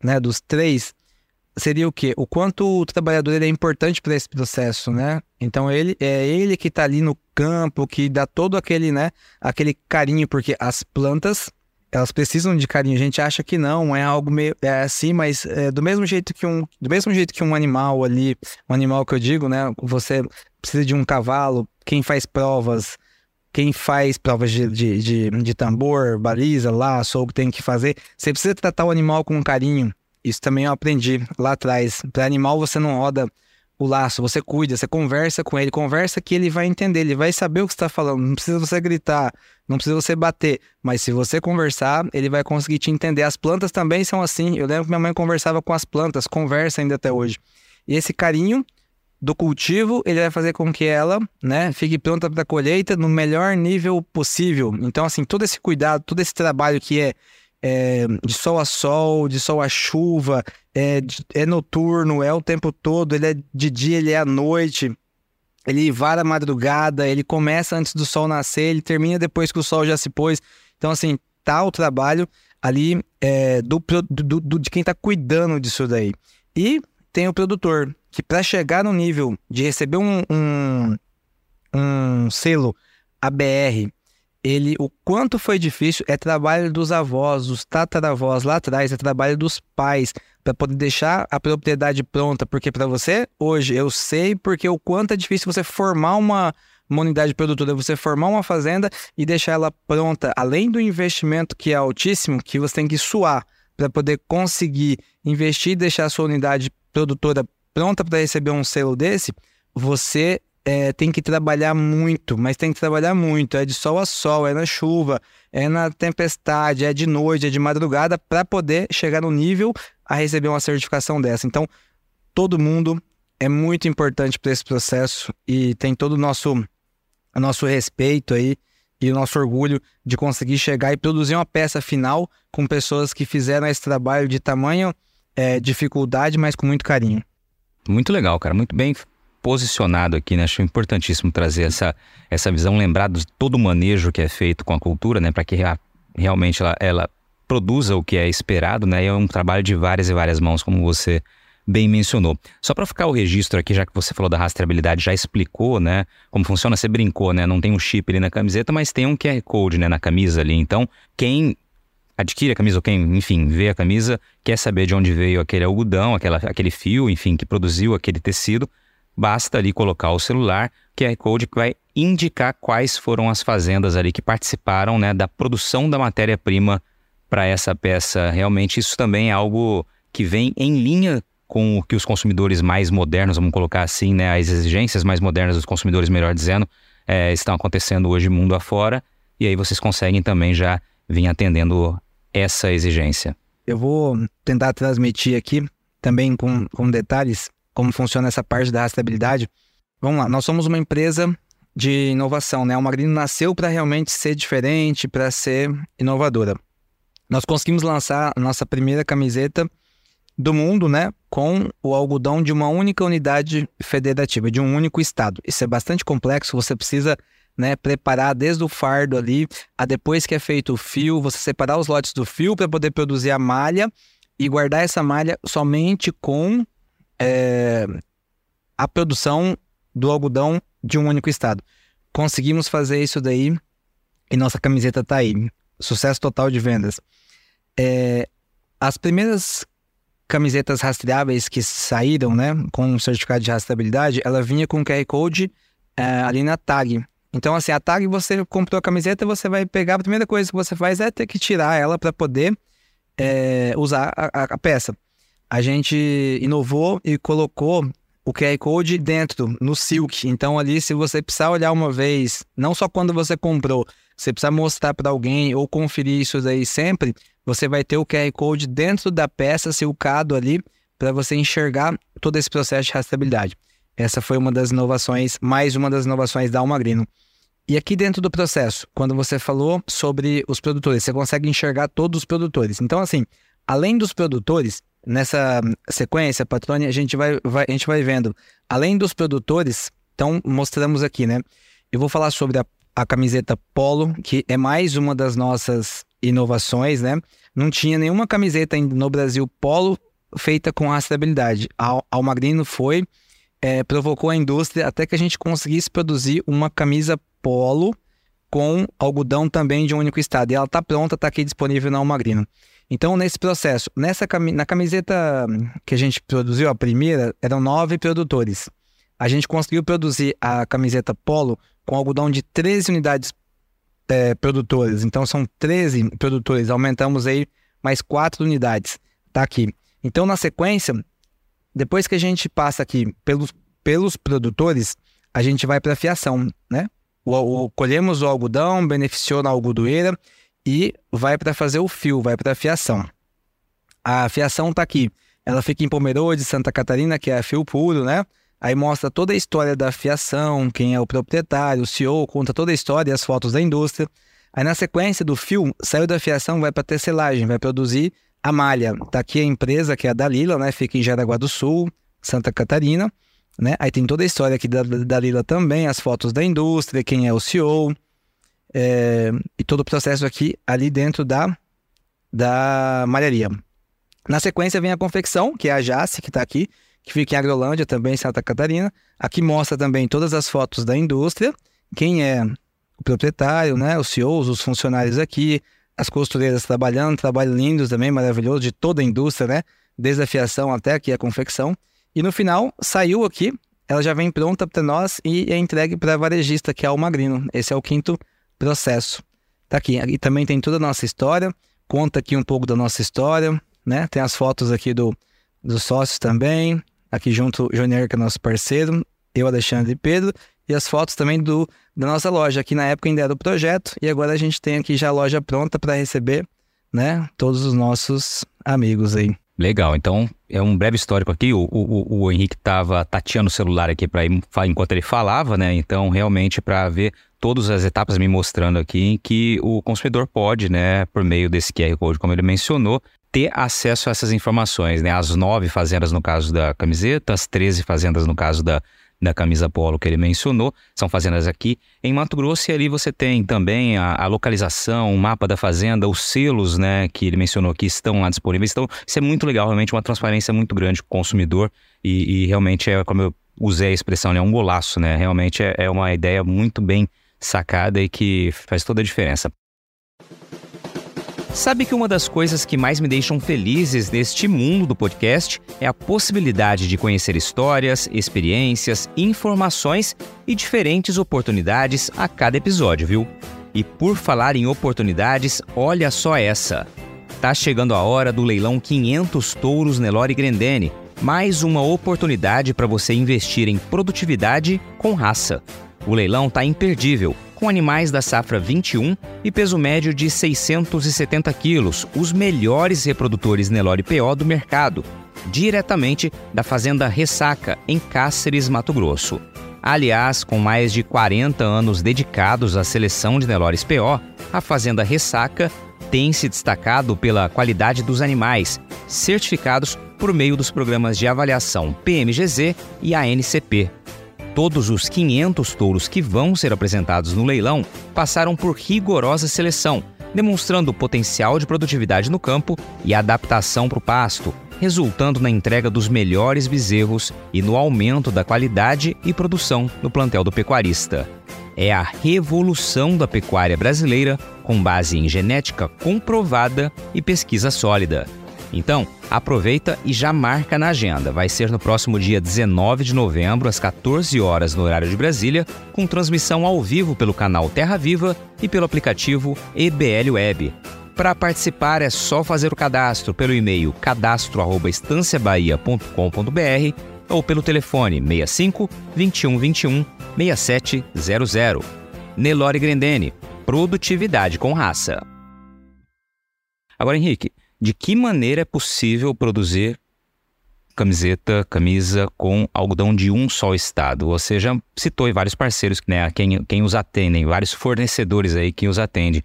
Speaker 2: né, dos três, seria o quê? O quanto o trabalhador ele é importante para esse processo, né? Então ele é ele que está ali no campo, que dá todo aquele, né, aquele carinho, porque as plantas elas precisam de carinho. A gente acha que não, é algo meio é assim, mas é do mesmo jeito que um, do mesmo jeito que um animal ali, um animal que eu digo, né? Você precisa de um cavalo, quem faz provas, quem faz provas de, de, de, de tambor, baliza, laço, ou tem que fazer, você precisa tratar o animal com carinho. Isso também eu aprendi lá atrás. Para animal você não roda o laço, você cuida, você conversa com ele, conversa que ele vai entender, ele vai saber o que está falando. Não precisa você gritar, não precisa você bater, mas se você conversar, ele vai conseguir te entender. As plantas também são assim. Eu lembro que minha mãe conversava com as plantas, conversa ainda até hoje. E esse carinho do cultivo, ele vai fazer com que ela, né, fique pronta para a colheita no melhor nível possível. Então, assim, todo esse cuidado, todo esse trabalho que é é, de sol a sol, de sol a chuva, é, é noturno, é o tempo todo, ele é de dia, ele é à noite, ele vara a madrugada, ele começa antes do sol nascer, ele termina depois que o sol já se pôs. Então, assim, tá o trabalho ali é, do, do, do, de quem está cuidando disso daí. E tem o produtor, que para chegar no nível de receber um, um, um selo ABR ele, o quanto foi difícil é trabalho dos avós, dos tataravós lá atrás, é trabalho dos pais para poder deixar a propriedade pronta, porque para você hoje eu sei porque o quanto é difícil você formar uma, uma unidade produtora, você formar uma fazenda e deixar ela pronta, além do investimento que é altíssimo, que você tem que suar para poder conseguir investir e deixar a sua unidade produtora pronta para receber um selo desse, você é, tem que trabalhar muito, mas tem que trabalhar muito. É de sol a sol, é na chuva, é na tempestade, é de noite, é de madrugada, para poder chegar no nível a receber uma certificação dessa. Então, todo mundo é muito importante para esse processo e tem todo o nosso, o nosso respeito aí e o nosso orgulho de conseguir chegar e produzir uma peça final com pessoas que fizeram esse trabalho de tamanho é, dificuldade, mas com muito carinho.
Speaker 1: Muito legal, cara. Muito bem posicionado aqui, né? Acho importantíssimo trazer essa, essa visão, lembrar de todo o manejo que é feito com a cultura, né? Para que realmente ela, ela produza o que é esperado, né? E é um trabalho de várias e várias mãos, como você bem mencionou. Só para ficar o registro aqui, já que você falou da rastreabilidade, já explicou, né, como funciona, você brincou, né, não tem um chip ali na camiseta, mas tem um QR Code, né, na camisa ali. Então, quem adquire a camisa ou quem, enfim, vê a camisa, quer saber de onde veio aquele algodão, aquela, aquele fio, enfim, que produziu aquele tecido, basta ali colocar o celular, QR Code que vai indicar quais foram as fazendas ali que participaram né, da produção da matéria-prima para essa peça. Realmente isso também é algo que vem em linha com o que os consumidores mais modernos, vamos colocar assim, né, as exigências mais modernas dos consumidores, melhor dizendo, é, estão acontecendo hoje mundo afora, e aí vocês conseguem também já vir atendendo essa exigência.
Speaker 2: Eu vou tentar transmitir aqui também com, com detalhes como funciona essa parte da rastreabilidade. Vamos lá, nós somos uma empresa de inovação, né? O Magrino nasceu para realmente ser diferente, para ser inovadora. Nós conseguimos lançar a nossa primeira camiseta do mundo, né, com o algodão de uma única unidade federativa, de um único estado. Isso é bastante complexo, você precisa, né, preparar desde o fardo ali, a depois que é feito o fio, você separar os lotes do fio para poder produzir a malha e guardar essa malha somente com é, a produção do algodão de um único estado. Conseguimos fazer isso daí e nossa camiseta tá aí. Sucesso total de vendas. É, as primeiras camisetas rastreáveis que saíram, né, com o certificado de rastreabilidade, ela vinha com QR Code é, ali na tag. Então, assim, a tag você comprou a camiseta, você vai pegar, a primeira coisa que você faz é ter que tirar ela para poder é, usar a, a, a peça a gente inovou e colocou o QR Code dentro, no Silk. Então, ali, se você precisar olhar uma vez, não só quando você comprou, você precisa mostrar para alguém ou conferir isso daí sempre, você vai ter o QR Code dentro da peça, silcado ali, para você enxergar todo esse processo de rastreabilidade. Essa foi uma das inovações, mais uma das inovações da Almagrino. E aqui dentro do processo, quando você falou sobre os produtores, você consegue enxergar todos os produtores. Então, assim, além dos produtores, nessa sequência, Patrone, a gente vai, vai, a gente vai vendo. Além dos produtores, então mostramos aqui, né? Eu vou falar sobre a, a camiseta Polo, que é mais uma das nossas inovações, né? Não tinha nenhuma camiseta no Brasil Polo feita com rastreabilidade. A Almagrino foi, é, provocou a indústria até que a gente conseguisse produzir uma camisa Polo com algodão também de um único estado. E ela está pronta, está aqui disponível na Almagrino. Então, nesse processo, nessa na camiseta que a gente produziu, a primeira, eram nove produtores. A gente conseguiu produzir a camiseta Polo com algodão de 13 unidades é, produtoras. Então, são 13 produtores. Aumentamos aí mais quatro unidades. Tá aqui. Então, na sequência, depois que a gente passa aqui pelos, pelos produtores, a gente vai para a fiação, né? O, o, colhemos o algodão, beneficiou na algodoeira e vai para fazer o fio, vai para a fiação. A fiação está aqui. Ela fica em Pomerode, Santa Catarina, que é a fio puro, né? Aí mostra toda a história da fiação, quem é o proprietário, o CEO, conta toda a história as fotos da indústria. Aí na sequência do fio, saiu da fiação, vai para tecelagem, vai produzir a malha. Tá aqui a empresa que é a Dalila, né? Fica em Jaraguá do Sul, Santa Catarina, né? Aí tem toda a história aqui da Dalila também, as fotos da indústria, quem é o CEO, é, e todo o processo aqui ali dentro da, da malharia. Na sequência vem a confecção, que é a Jace, que está aqui, que fica em Agrolândia, também em Santa Catarina. Aqui mostra também todas as fotos da indústria, quem é o proprietário, né, os CEOs, os funcionários aqui, as costureiras trabalhando, trabalho lindo também, maravilhoso, de toda a indústria, né, desde a fiação até aqui a confecção. E no final, saiu aqui, ela já vem pronta para nós e é entregue para varejista, que é o Magrino. Esse é o quinto processo. Tá aqui. E também tem toda a nossa história, conta aqui um pouco da nossa história, né? Tem as fotos aqui do, dos sócios também. Aqui junto, Jonier, que é nosso parceiro, eu, Alexandre e Pedro. E as fotos também do, da nossa loja. Aqui na época ainda era o projeto e agora a gente tem aqui já a loja pronta para receber, né? Todos os nossos amigos aí.
Speaker 1: Legal, então é um breve histórico aqui. O, o, o Henrique estava tateando o celular aqui para enquanto ele falava, né? Então, realmente, para ver todas as etapas me mostrando aqui que o consumidor pode, né, por meio desse QR Code, como ele mencionou, ter acesso a essas informações, né? As nove fazendas no caso da camiseta, as 13 fazendas no caso da, da camisa polo que ele mencionou, são fazendas aqui em Mato Grosso e ali você tem também a, a, localização, o mapa da fazenda, os selos, né, que ele mencionou que estão lá disponíveis. Então, isso é muito legal, realmente uma transparência muito grande para o consumidor e, e, realmente é, como eu usei a expressão, né, um golaço, né? Realmente é, é uma ideia muito bem sacada e que faz toda a diferença. Sabe que uma das coisas que mais me deixam felizes neste mundo do podcast é a possibilidade de conhecer histórias, experiências, informações e diferentes oportunidades a cada episódio, viu? E por falar em oportunidades, olha só essa. Tá chegando a hora do leilão 500 touros Nelore Grendene, mais uma oportunidade para você investir em produtividade com raça. O leilão tá imperdível com animais da safra 21 e peso médio de 670 quilos, os melhores reprodutores Nelore PO do mercado, diretamente da Fazenda Ressaca, em Cáceres, Mato Grosso. Aliás, com mais de 40 anos dedicados à seleção de Nelores PO, a Fazenda Ressaca tem se destacado pela qualidade dos animais, certificados por meio dos programas de avaliação PMGZ e ANCP, Todos os 500 touros que vão ser apresentados no leilão passaram por rigorosa seleção, demonstrando potencial de produtividade no campo e adaptação para o pasto, resultando na entrega dos melhores bezerros e no aumento da qualidade e produção no plantel do pecuarista. É a revolução da pecuária brasileira com base em genética comprovada e pesquisa sólida. Então, aproveita e já marca na agenda. Vai ser no próximo dia 19 de novembro, às 14 horas no horário de Brasília, com transmissão ao vivo pelo canal Terra Viva e pelo aplicativo EBL Web. Para participar é só fazer o cadastro pelo e-mail cadastro@estanciabahia.com.br ou pelo telefone 65 21 21 6700. Nelore Grendene, produtividade com raça. Agora, Henrique, de que maneira é possível produzir camiseta, camisa com algodão de um só estado. Você já citou vários parceiros, né, quem, quem os atendem, vários fornecedores aí que os atendem.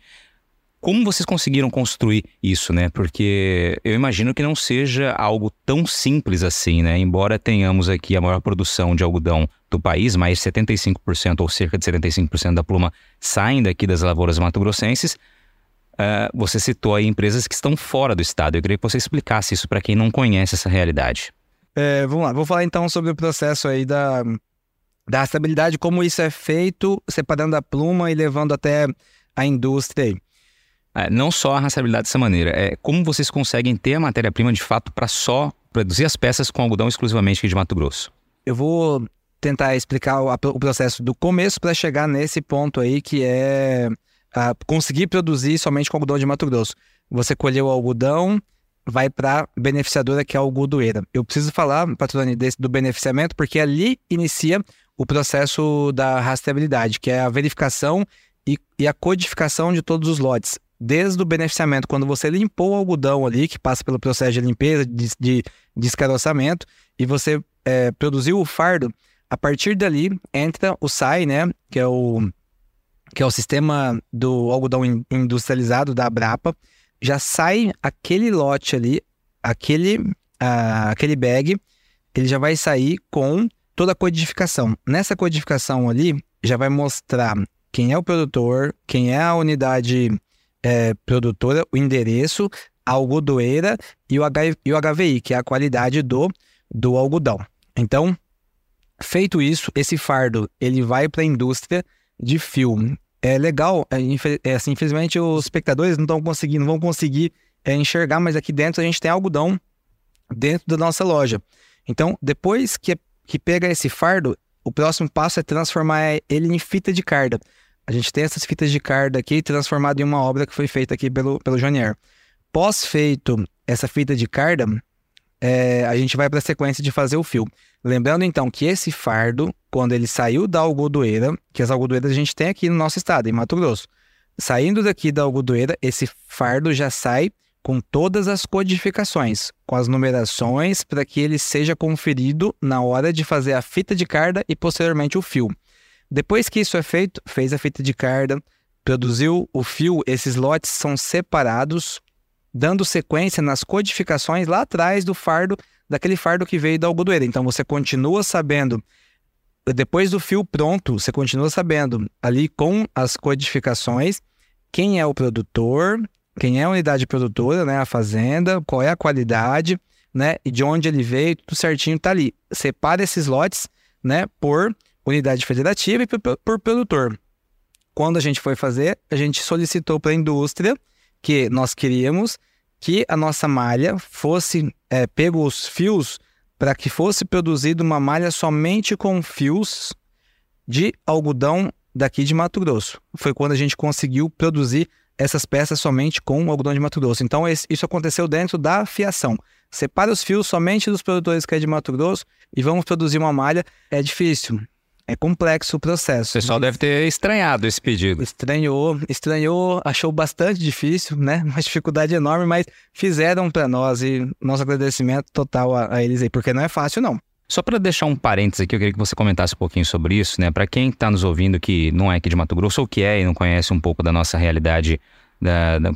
Speaker 1: Como vocês conseguiram construir isso, né? Porque eu imagino que não seja algo tão simples assim, né? Embora tenhamos aqui a maior produção de algodão do país, mais 75% ou cerca de 75% da pluma saem daqui das lavouras mato-grossenses, Uh, você citou aí empresas que estão fora do estado. Eu queria que você explicasse isso para quem não conhece essa realidade.
Speaker 2: É, vamos lá, vou falar então sobre o processo aí da, da rastreabilidade, como isso é feito, separando a pluma e levando até a indústria aí.
Speaker 1: É, não só a rastreabilidade dessa maneira, é como vocês conseguem ter a matéria-prima de fato para só produzir as peças com algodão exclusivamente aqui de Mato Grosso.
Speaker 2: Eu vou tentar explicar o, o processo do começo para chegar nesse ponto aí que é uh, conseguir produzir somente com algodão de Mato Grosso. Você colheu o algodão, vai para beneficiadora que é a algodoeira. Eu preciso falar, Patrone, desse, do beneficiamento, porque ali inicia o processo da rastreabilidade, que é a verificação e, e, a codificação de todos os lotes. Desde o beneficiamento, quando você limpou o algodão ali, que passa pelo processo de limpeza, de, de descaroçamento, e você é, produziu o fardo, a partir dali entra o SAI, né, que é o que é o sistema do algodão industrializado da Abrapa, já sai aquele lote ali, aquele, uh, aquele bag, ele já vai sair com toda a codificação. Nessa codificação ali, já vai mostrar quem é o produtor, quem é a unidade é, produtora, o endereço, a algodoeira e o, H, e o HVI, que é a qualidade do, do algodão. Então, feito isso, esse fardo ele vai para a indústria de fio. É legal, é, é, assim, infelizmente os espectadores não estão conseguindo, vão conseguir é, enxergar, mas aqui dentro a gente tem algodão dentro da nossa loja. Então, depois que, que pega esse fardo, o próximo passo é transformar ele em fita de carda. A gente tem essas fitas de carda aqui transformado em uma obra que foi feita aqui pelo, pelo Jonier. Pós feito essa fita de carda, é, a gente vai para a sequência de fazer o fio. Lembrando então que esse fardo, quando ele saiu da algodoeira, que as algodoeiras a gente tem aqui no nosso estado, em Mato Grosso, saindo daqui da algodoeira, esse fardo já sai com todas as codificações, com as numerações para que ele seja conferido na hora de fazer a fita de carda e posteriormente o fio. Depois que isso é feito, fez a fita de carda, produziu o fio, esses lotes são separados dando sequência nas codificações lá atrás do fardo, daquele fardo que veio da algodoeira. Então você continua sabendo, depois do fio pronto, você continua sabendo ali com as codificações quem é o produtor, quem é a unidade produtora, né, a fazenda, qual é a qualidade, né, e de onde ele veio, tudo certinho tá ali. Separa esses lotes, né, por unidade federativa e por, por produtor. Quando a gente foi fazer, a gente solicitou para a indústria que nós queríamos que a nossa malha fosse é, pego os fios para que fosse produzida uma malha somente com fios de algodão daqui de Mato Grosso. Foi quando a gente conseguiu produzir essas peças somente com algodão de Mato Grosso. Então, isso aconteceu dentro da fiação. Separa os fios somente dos produtores que é de Mato Grosso e vamos produzir uma malha. É difícil, é complexo o processo.
Speaker 1: O pessoal deve ter estranhado esse pedido.
Speaker 2: Estranhou, estranhou, achou bastante difícil, né? Uma dificuldade enorme, mas fizeram para nós e nosso agradecimento total a, a, eles aí, porque não é fácil não.
Speaker 1: Só para deixar um parênteses aqui, eu queria que você comentasse um pouquinho sobre isso, né? Para quem está nos ouvindo que não é aqui de Mato Grosso ou que é e não conhece um pouco da nossa realidade da, da,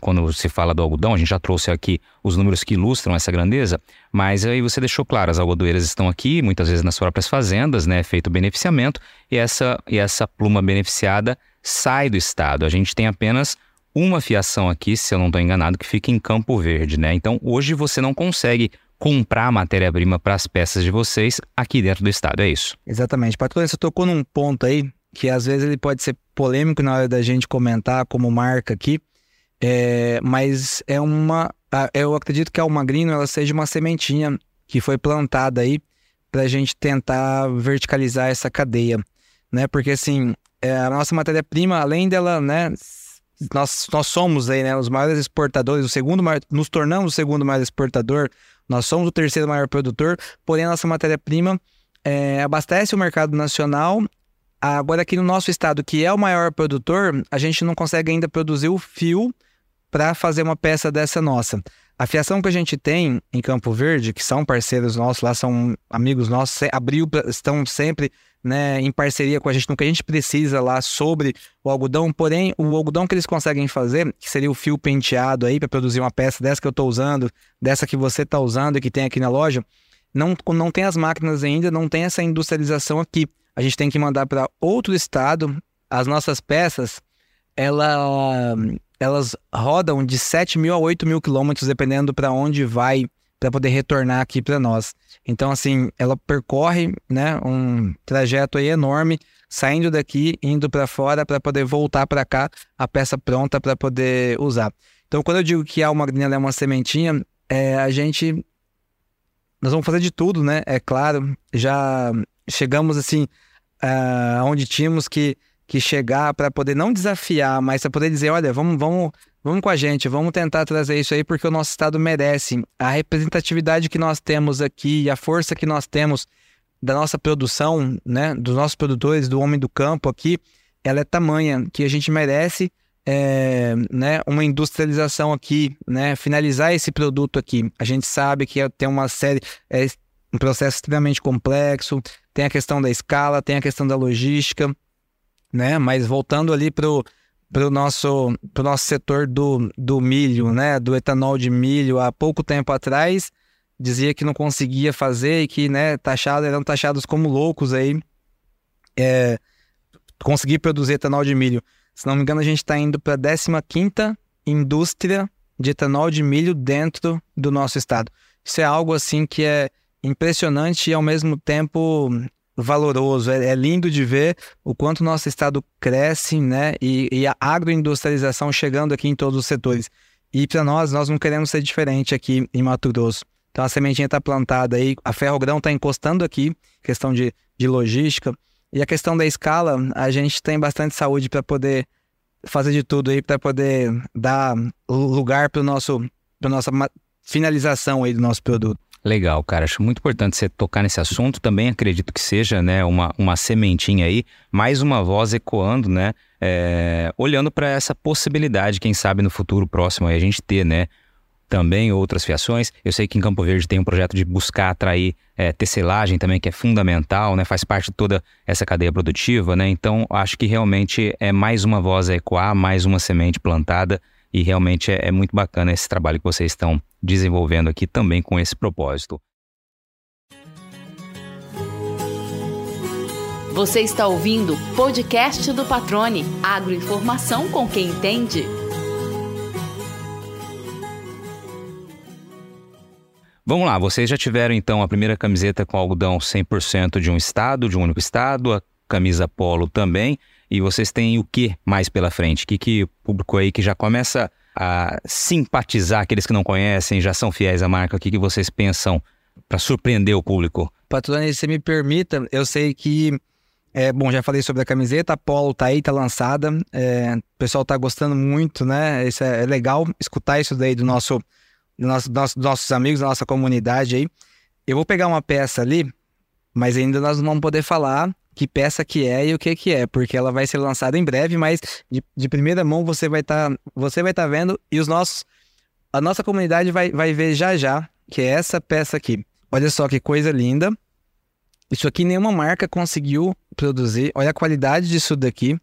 Speaker 1: quando se fala do algodão, a gente já trouxe aqui os números que ilustram essa grandeza, mas aí você deixou claro, as algodoeiras estão aqui, muitas vezes nas próprias fazendas, né, feito beneficiamento, e essa, e essa pluma beneficiada sai do estado. A gente tem apenas uma fiação aqui, se eu não estou enganado, que fica em Campo Verde, né? Então hoje você não consegue comprar matéria-prima para as peças de vocês aqui dentro do estado, é isso?
Speaker 2: Exatamente. Patrulha, você tocou num ponto aí que às vezes ele pode ser polêmico na hora da gente comentar como marca aqui, é, mas é uma. Eu acredito que a Almagrino ela seja uma sementinha que foi plantada aí para a gente tentar verticalizar essa cadeia, né? Porque assim, é, a nossa matéria-prima, além dela, né? Nós, nós somos aí, né, os maiores exportadores, o segundo maior, nos tornamos o segundo maior exportador, nós somos o terceiro maior produtor, porém a nossa matéria-prima é, abastece o mercado nacional Agora, aqui no nosso estado, que é o maior produtor, a gente não consegue ainda produzir o fio para fazer uma peça dessa nossa. A fiação que a gente tem em Campo Verde, que são parceiros nossos lá, são amigos nossos, abriu, estão sempre né, em parceria com a gente no que a gente precisa lá sobre o algodão. Porém, o algodão que eles conseguem fazer, que seria o fio penteado aí para produzir uma peça dessa que eu estou usando, dessa que você está usando e que tem aqui na loja, não, não tem as máquinas ainda, não tem essa industrialização aqui. A gente tem que mandar para outro estado as nossas peças. Ela elas rodam de 7 mil a 8 mil quilômetros, dependendo para onde vai, para poder retornar aqui para nós. Então, assim, ela percorre né, um trajeto enorme, saindo daqui, indo para fora, para poder voltar para cá, a peça pronta para poder usar. Então, quando eu digo que a almagrinha é uma sementinha, é, a gente. Nós vamos fazer de tudo, né? É claro, já chegamos assim, uh, onde tínhamos que que chegar para poder não desafiar, mas para poder dizer, olha, vamos, vamos, vamos com a gente, vamos tentar trazer isso aí porque o nosso estado merece. A representatividade que nós temos aqui, a força que nós temos da nossa produção, né, dos nossos produtores, do homem do campo aqui, ela é tamanha que a gente merece é, né, uma industrialização aqui, né, finalizar esse produto aqui. A gente sabe que é, tem uma série, é um processo extremamente complexo, tem a questão da escala, tem a questão da logística, né? Mas voltando ali pro para o nosso, pro nosso setor do, do milho, né? Do etanol de milho, há pouco tempo atrás, dizia que não conseguia fazer e que, né, taxado, eram taxados como loucos aí. É, conseguir produzir etanol de milho. Se não me engano, a gente está indo para a 15 indústria de etanol de milho dentro do nosso estado. Isso é algo assim que é impressionante e ao mesmo tempo valoroso. É, é lindo de ver o quanto nosso estado cresce, né? E, e a agroindustrialização chegando aqui em todos os setores. E para nós, nós não queremos ser diferente aqui em Mato Grosso. Então a sementinha está plantada aí, a ferrogrão está encostando aqui, questão de, de logística. E a questão da escala, a gente tem bastante saúde para poder fazer de tudo aí, para poder dar lugar para nosso para nossa finalização aí do nosso produto.
Speaker 1: Legal, cara. Acho muito importante você tocar nesse assunto. Também acredito que seja né, uma, uma sementinha aí, mais uma voz ecoando, né? É, olhando para essa possibilidade, quem sabe no futuro próximo a gente ter, né? Também outras fiações. Eu sei que em Campo Verde tem um projeto de buscar atrair é, tecelagem também, que é fundamental, né? Faz parte de toda essa cadeia produtiva, né? Então, acho que realmente é mais uma voz a ecoar, mais uma semente plantada e realmente é, é muito bacana esse trabalho que vocês estão desenvolvendo aqui também com esse propósito.
Speaker 3: Você está ouvindo o podcast do Patrone, agroinformação com quem entende.
Speaker 1: Vamos lá, vocês já tiveram então a primeira camiseta com algodão 100% de um estado, de um único estado, a camisa polo também. E vocês têm o que mais pela frente? O que, que o público aí que já começa a simpatizar, aqueles que não conhecem, já são fiéis à marca, o que, que vocês pensam para surpreender o público?
Speaker 2: Patrone, se me permita, eu sei que é, bom, já falei sobre a camiseta, a Polo tá aí, tá lançada. É, o pessoal tá gostando muito, né? Isso é, é legal escutar isso daí do nosso, do nosso, do nosso, dos nossos amigos, da nossa comunidade aí. Eu vou pegar uma peça ali, mas ainda nós não vamos poder falar que peça que é e o que que é, porque ela vai ser lançada em breve, mas de, de primeira mão você vai estar tá, você vai estar tá vendo e os nossos a nossa comunidade vai, vai ver já já que é essa peça aqui. Olha só que coisa linda. Isso aqui nenhuma marca conseguiu produzir. Olha a qualidade disso daqui.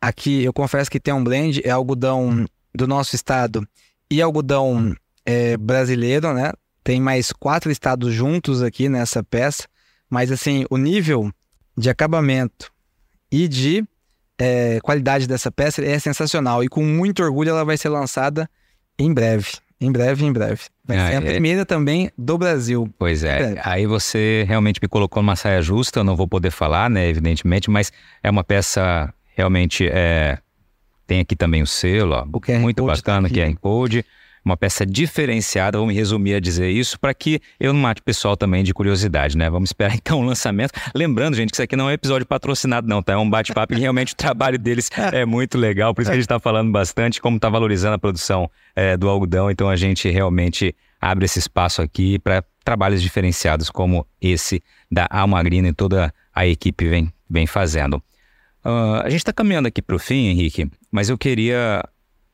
Speaker 2: Aqui eu confesso que tem um blend, é algodão do nosso estado e algodão é, brasileiro, né? Tem mais quatro estados juntos aqui nessa peça. Mas assim, o nível de acabamento e de é, qualidade dessa peça é sensacional. E com muito orgulho ela vai ser lançada em breve. Em breve, em breve. Vai ah, ser a é... primeira também do Brasil.
Speaker 1: Pois é. Aí você realmente me colocou numa saia justa, eu não vou poder falar, né, evidentemente, mas é uma peça realmente. É... Tem aqui também o selo, ó. O muito tá bacana, tá QR Code uma peça diferenciada, vamos resumir a dizer isso, para que eu não mate o pessoal também de curiosidade, né? Vamos esperar então o lançamento. Lembrando, gente, que isso aqui não é um episódio patrocinado, não, tá? É um bate-papo e realmente o trabalho deles é muito legal, por isso que a gente está falando bastante, como está valorizando a produção é, do algodão, então a gente realmente abre esse espaço aqui para trabalhos diferenciados como esse da Almagrina e toda a equipe vem, vem fazendo. Uh, a gente está caminhando aqui para o fim, Henrique, mas eu queria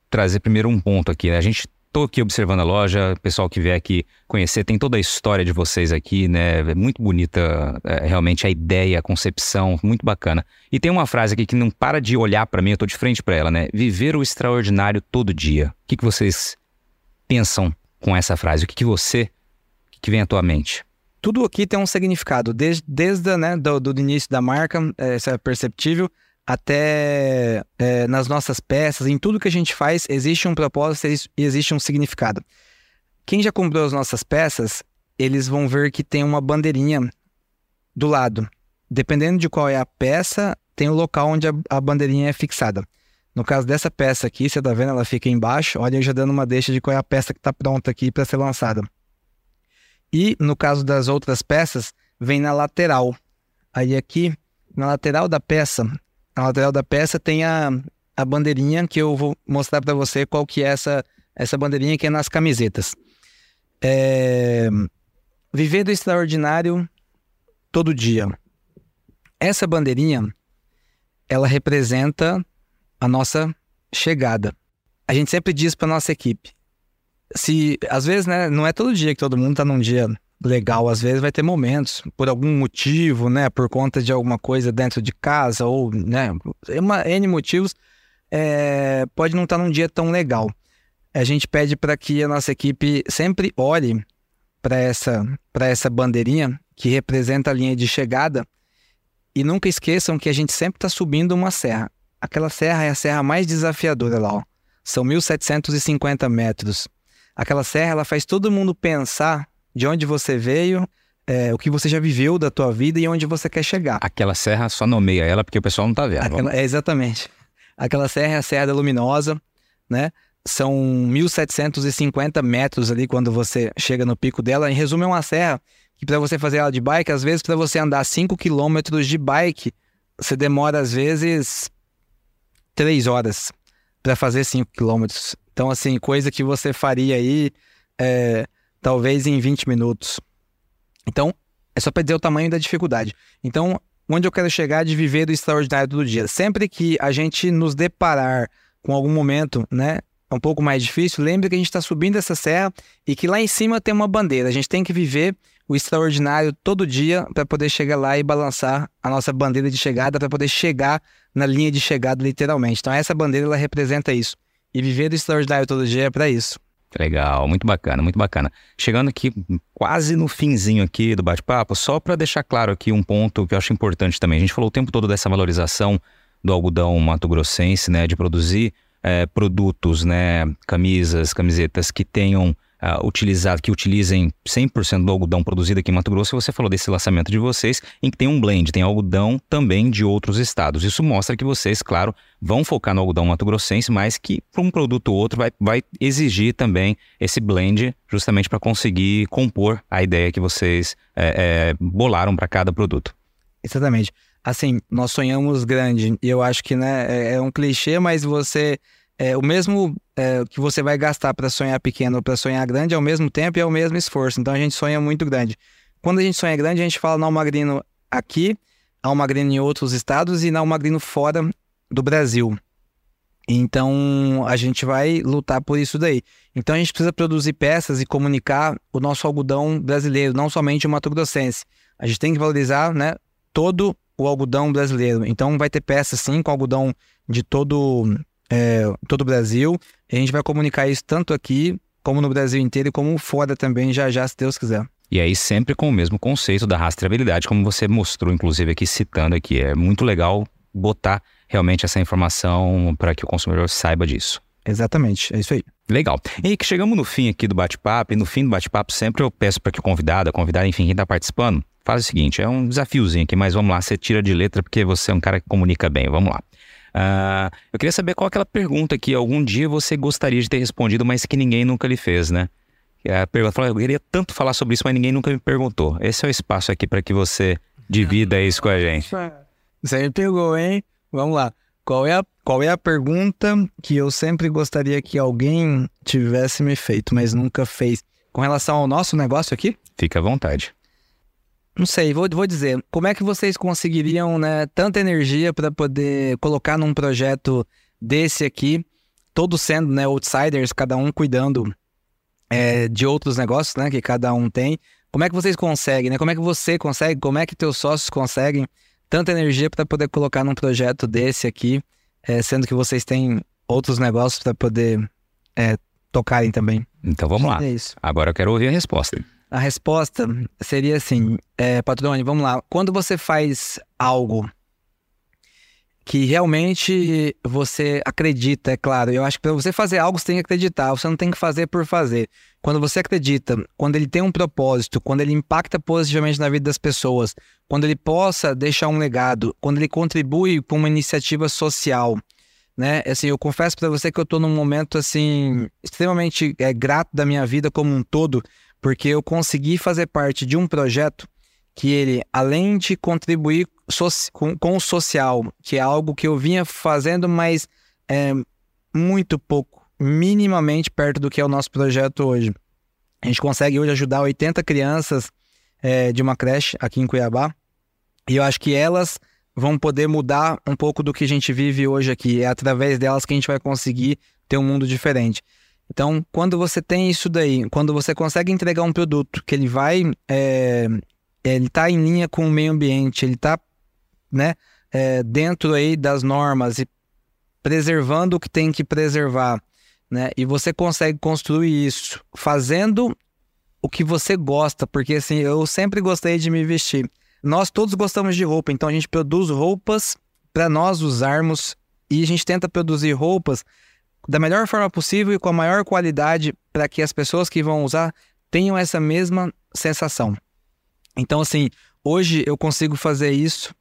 Speaker 1: trazer primeiro um ponto aqui. Né? A gente Estou aqui observando a loja, pessoal que vier aqui conhecer, tem toda a história de vocês aqui, né? É muito bonita é, realmente a ideia, a concepção, muito bacana. E tem uma frase aqui que não para de olhar para mim, eu estou de frente para ela, né? Viver o extraordinário todo dia. O que, que vocês pensam com essa frase? O que, que você, o que, que vem à tua mente?
Speaker 2: Tudo aqui tem um significado, desde, desde né, do, do início da marca, é, isso é perceptível, até é, nas nossas peças, em tudo que a gente faz, existe um propósito e existe um significado. Quem já comprou as nossas peças, eles vão ver que tem uma bandeirinha do lado. Dependendo de qual é a peça, tem o local onde a, a bandeirinha é fixada. No caso dessa peça aqui, você tá vendo, ela fica embaixo. Olha, eu já dando uma deixa de qual é a peça que está pronta aqui para ser lançada. E no caso das outras peças, vem na lateral. Aí aqui, na lateral da peça, na lateral da peça tem a, a bandeirinha que eu vou mostrar para você qual que é essa, essa bandeirinha que é nas camisetas. É... Viver do extraordinário todo dia. Essa bandeirinha, ela representa a nossa chegada. A gente sempre diz para nossa equipe, se às vezes, né, não é todo dia que todo mundo tá num dia legal. Às vezes vai ter momentos, por algum motivo, né? Por conta de alguma coisa dentro de casa, ou, né? Uma, N motivos, é, pode não estar num dia tão legal. A gente pede para que a nossa equipe sempre olhe para essa, essa bandeirinha que representa a linha de chegada e nunca esqueçam que a gente sempre está subindo uma serra. Aquela serra é a serra mais desafiadora lá, ó. São 1.750 metros. Aquela serra, ela faz todo mundo pensar de onde você veio, é, o que você já viveu da tua vida e onde você quer chegar.
Speaker 1: Aquela serra só nomeia ela porque o pessoal não tá vendo.
Speaker 2: Aquela, é, exatamente. Aquela serra é a Serra da Luminosa, né? São 1.750 metros ali quando você chega no pico dela. Em resumo, é uma serra que para você fazer ela de bike, às vezes para você andar 5 quilômetros de bike, você demora às vezes 3 horas para fazer 5 quilômetros. Então, assim, coisa que você faria aí é, talvez em 20 minutos. Então, é só para dizer o tamanho da dificuldade. Então, onde eu quero chegar de viver do extraordinário do dia? Sempre que a gente nos deparar com algum momento, né, um pouco mais difícil, lembre que a gente está subindo essa serra e que lá em cima tem uma bandeira. A gente tem que viver o extraordinário todo dia para poder chegar lá e balançar a nossa bandeira de chegada, para poder chegar na linha de chegada, literalmente. Então, essa bandeira ela representa isso. E viver do extraordinário todo dia é para isso.
Speaker 1: Legal, muito bacana, muito bacana. Chegando aqui quase no finzinho aqui do bate-papo, só para deixar claro aqui um ponto que eu acho importante também. A gente falou o tempo todo dessa valorização do algodão mato-grossense, né, de produzir é, produtos, né, camisas, camisetas que tenham uh, utilizado, que utilizem 100% do algodão produzido aqui em Mato Grosso, você falou desse lançamento de vocês, em que tem um blend, tem algodão também de outros estados. Isso mostra que vocês, claro, vão focar no algodão mato-grossense, mas que para um produto ou outro vai, vai exigir também esse blend, justamente para conseguir compor a ideia que vocês é, é, bolaram para cada produto.
Speaker 2: Exatamente. Assim, nós sonhamos grande, e eu acho que né, é, é um clichê, mas você é, o mesmo é, que você vai gastar para sonhar pequeno ou para sonhar grande ao mesmo tempo e é o mesmo esforço. Então a gente sonha muito grande. Quando a gente sonha grande, a gente fala na Almagrino aqui, Almagrino em outros estados e na Almagrino fora do Brasil. Então a gente vai lutar por isso daí. Então a gente precisa produzir peças e comunicar o nosso algodão brasileiro, não somente o Mato Grossense. A gente tem que valorizar, né, todo o algodão brasileiro. Então vai ter peças sim com algodão de todo é, todo o Brasil. E a gente vai comunicar isso tanto aqui, como no Brasil inteiro, e como fora também, já já, se Deus quiser.
Speaker 1: E aí sempre com o mesmo conceito da rastreabilidade, como você mostrou, inclusive, aqui citando aqui. É muito legal botar realmente essa informação para que o consumidor saiba disso.
Speaker 2: Exatamente, é isso aí.
Speaker 1: Legal. E que chegamos no fim aqui do bate-papo, e no fim do bate-papo sempre eu peço para que o convidado, a convidada, enfim, quem está participando, faz o seguinte, é um desafiozinho aqui, mas vamos lá, você tira de letra porque você é um cara que comunica bem, vamos lá. Uh, eu queria saber qual é aquela pergunta que algum dia você gostaria de ter respondido, mas que ninguém nunca lhe fez, né? A pergunta falou, eu queria tanto falar sobre isso, mas ninguém nunca me perguntou. Esse é o espaço aqui para que você divida isso com a gente.
Speaker 2: Você me pegou, hein? Vamos lá. Qual é, a, qual é a pergunta que eu sempre gostaria que alguém tivesse me feito, mas nunca fez? Com relação ao nosso negócio aqui?
Speaker 1: Fica à vontade.
Speaker 2: Não sei, vou, vou dizer. Como é que vocês conseguiriam né, tanta energia para poder colocar num projeto desse aqui, todos sendo né, outsiders, cada um cuidando é, de outros negócios né, que cada um tem? Como é que vocês conseguem, né? Como é que você consegue, como é que teus sócios conseguem tanta energia para poder colocar num projeto desse aqui, é, sendo que vocês têm outros negócios para poder é, tocarem também?
Speaker 1: Então vamos lá. É Agora eu quero ouvir a resposta.
Speaker 2: A resposta seria assim, é, Patrone, vamos lá. Quando você faz algo que realmente você acredita, é claro. Eu acho que para você fazer algo, você tem que acreditar. Você não tem que fazer por fazer. Quando você acredita, quando ele tem um propósito, quando ele impacta positivamente na vida das pessoas, quando ele possa deixar um legado, quando ele contribui com uma iniciativa social, né? Assim, eu confesso para você que eu estou num momento assim extremamente é, grato da minha vida como um todo, porque eu consegui fazer parte de um projeto que ele, além de contribuir com, com, o social, que é algo que eu vinha fazendo, mas é, muito pouco, minimamente perto do que é o nosso projeto hoje. A gente consegue hoje ajudar 80 crianças é, de uma creche aqui em Cuiabá, e eu acho que elas vão poder mudar um pouco do que a gente vive hoje aqui. É através delas que a gente vai conseguir ter um mundo diferente. Então, quando você tem isso daí, quando você consegue entregar um produto que ele vai, é, ele está em linha com o meio ambiente, ele está, né, é, dentro aí das normas e preservando o que tem que preservar, né? E você consegue construir isso fazendo o que você gosta, porque assim, eu sempre gostei de me vestir. Nós todos gostamos de roupa, então a gente produz roupas para nós usarmos e a gente tenta produzir roupas da melhor forma possível e com a maior qualidade para que as pessoas que vão usar tenham essa mesma sensação. Então, assim, hoje eu consigo fazer isso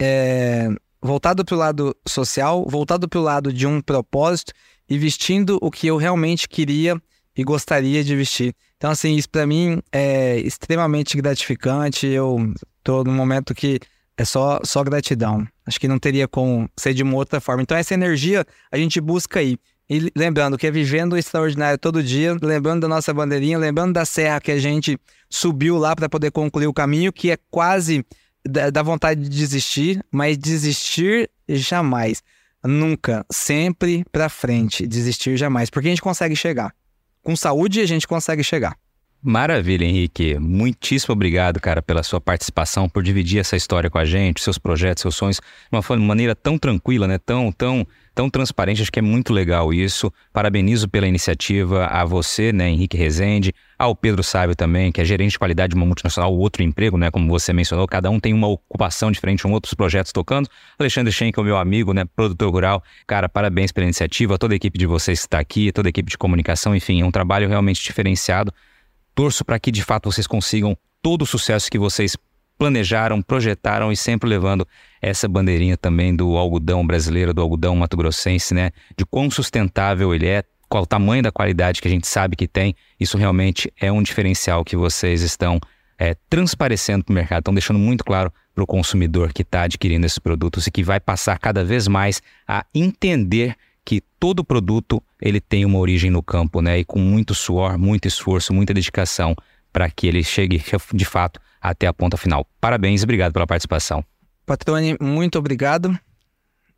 Speaker 2: é, voltado para o lado social, voltado para o lado de um propósito e vestindo o que eu realmente queria e gostaria de vestir. Então, assim, isso para mim é extremamente gratificante. Eu tô num momento que é só, só gratidão. Acho que não teria como ser de uma outra forma. Então, essa energia a gente busca aí. E lembrando que é vivendo o extraordinário todo dia, lembrando da nossa bandeirinha, lembrando da serra que a gente subiu lá para poder concluir o caminho, que é quase da vontade de desistir, mas desistir jamais. Nunca, sempre para frente, desistir jamais, porque a gente consegue chegar. Com saúde a gente consegue chegar.
Speaker 1: Maravilha, Henrique. Muitíssimo obrigado, cara, pela sua participação, por dividir essa história com a gente, seus projetos, seus sonhos, de uma maneira tão tranquila, né? Tão, tão, tão transparente. Acho que é muito legal isso. Parabenizo pela iniciativa a você, né, Henrique Rezende, ao Pedro Sábio também, que é gerente de qualidade de uma multinacional, outro emprego, né, como você mencionou. Cada um tem uma ocupação diferente, um outros projetos tocando. Alexandre Schenck, o meu amigo, né, produtor rural. Cara, parabéns pela iniciativa. Toda a equipe de vocês que está aqui, toda a equipe de comunicação, enfim, é um trabalho realmente diferenciado. Torço para que de fato vocês consigam todo o sucesso que vocês planejaram, projetaram e sempre levando essa bandeirinha também do algodão brasileiro, do algodão mato-grossense, né? De quão sustentável ele é, qual o tamanho da qualidade que a gente sabe que tem. Isso realmente é um diferencial que vocês estão é, transparecendo para o mercado, estão deixando muito claro para o consumidor que está adquirindo esses produtos e que vai passar cada vez mais a entender que todo produto ele tem uma origem no campo, né? E com muito suor, muito esforço, muita dedicação para que ele chegue de fato até a ponta final. Parabéns, obrigado pela participação.
Speaker 2: Patrone, muito obrigado.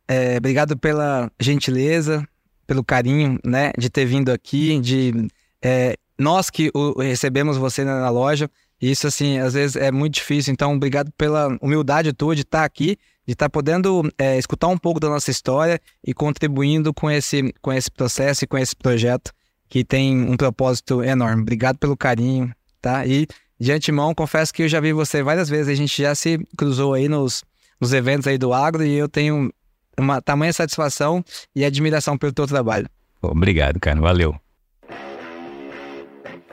Speaker 2: É, obrigado pela gentileza, pelo carinho, né, de ter vindo aqui, de é, nós que o, recebemos você na loja. Isso, assim, às vezes é muito difícil. Então, obrigado pela humildade tua de estar aqui de estar tá podendo é, escutar um pouco da nossa história e contribuindo com esse, com esse processo e com esse projeto que tem um propósito enorme. Obrigado pelo carinho, tá? E de antemão, confesso que eu já vi você várias vezes, a gente já se cruzou aí nos, nos eventos aí do agro e eu tenho uma tamanha satisfação e admiração pelo teu trabalho.
Speaker 1: Obrigado, cara. Valeu.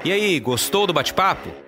Speaker 1: E aí, gostou do bate-papo?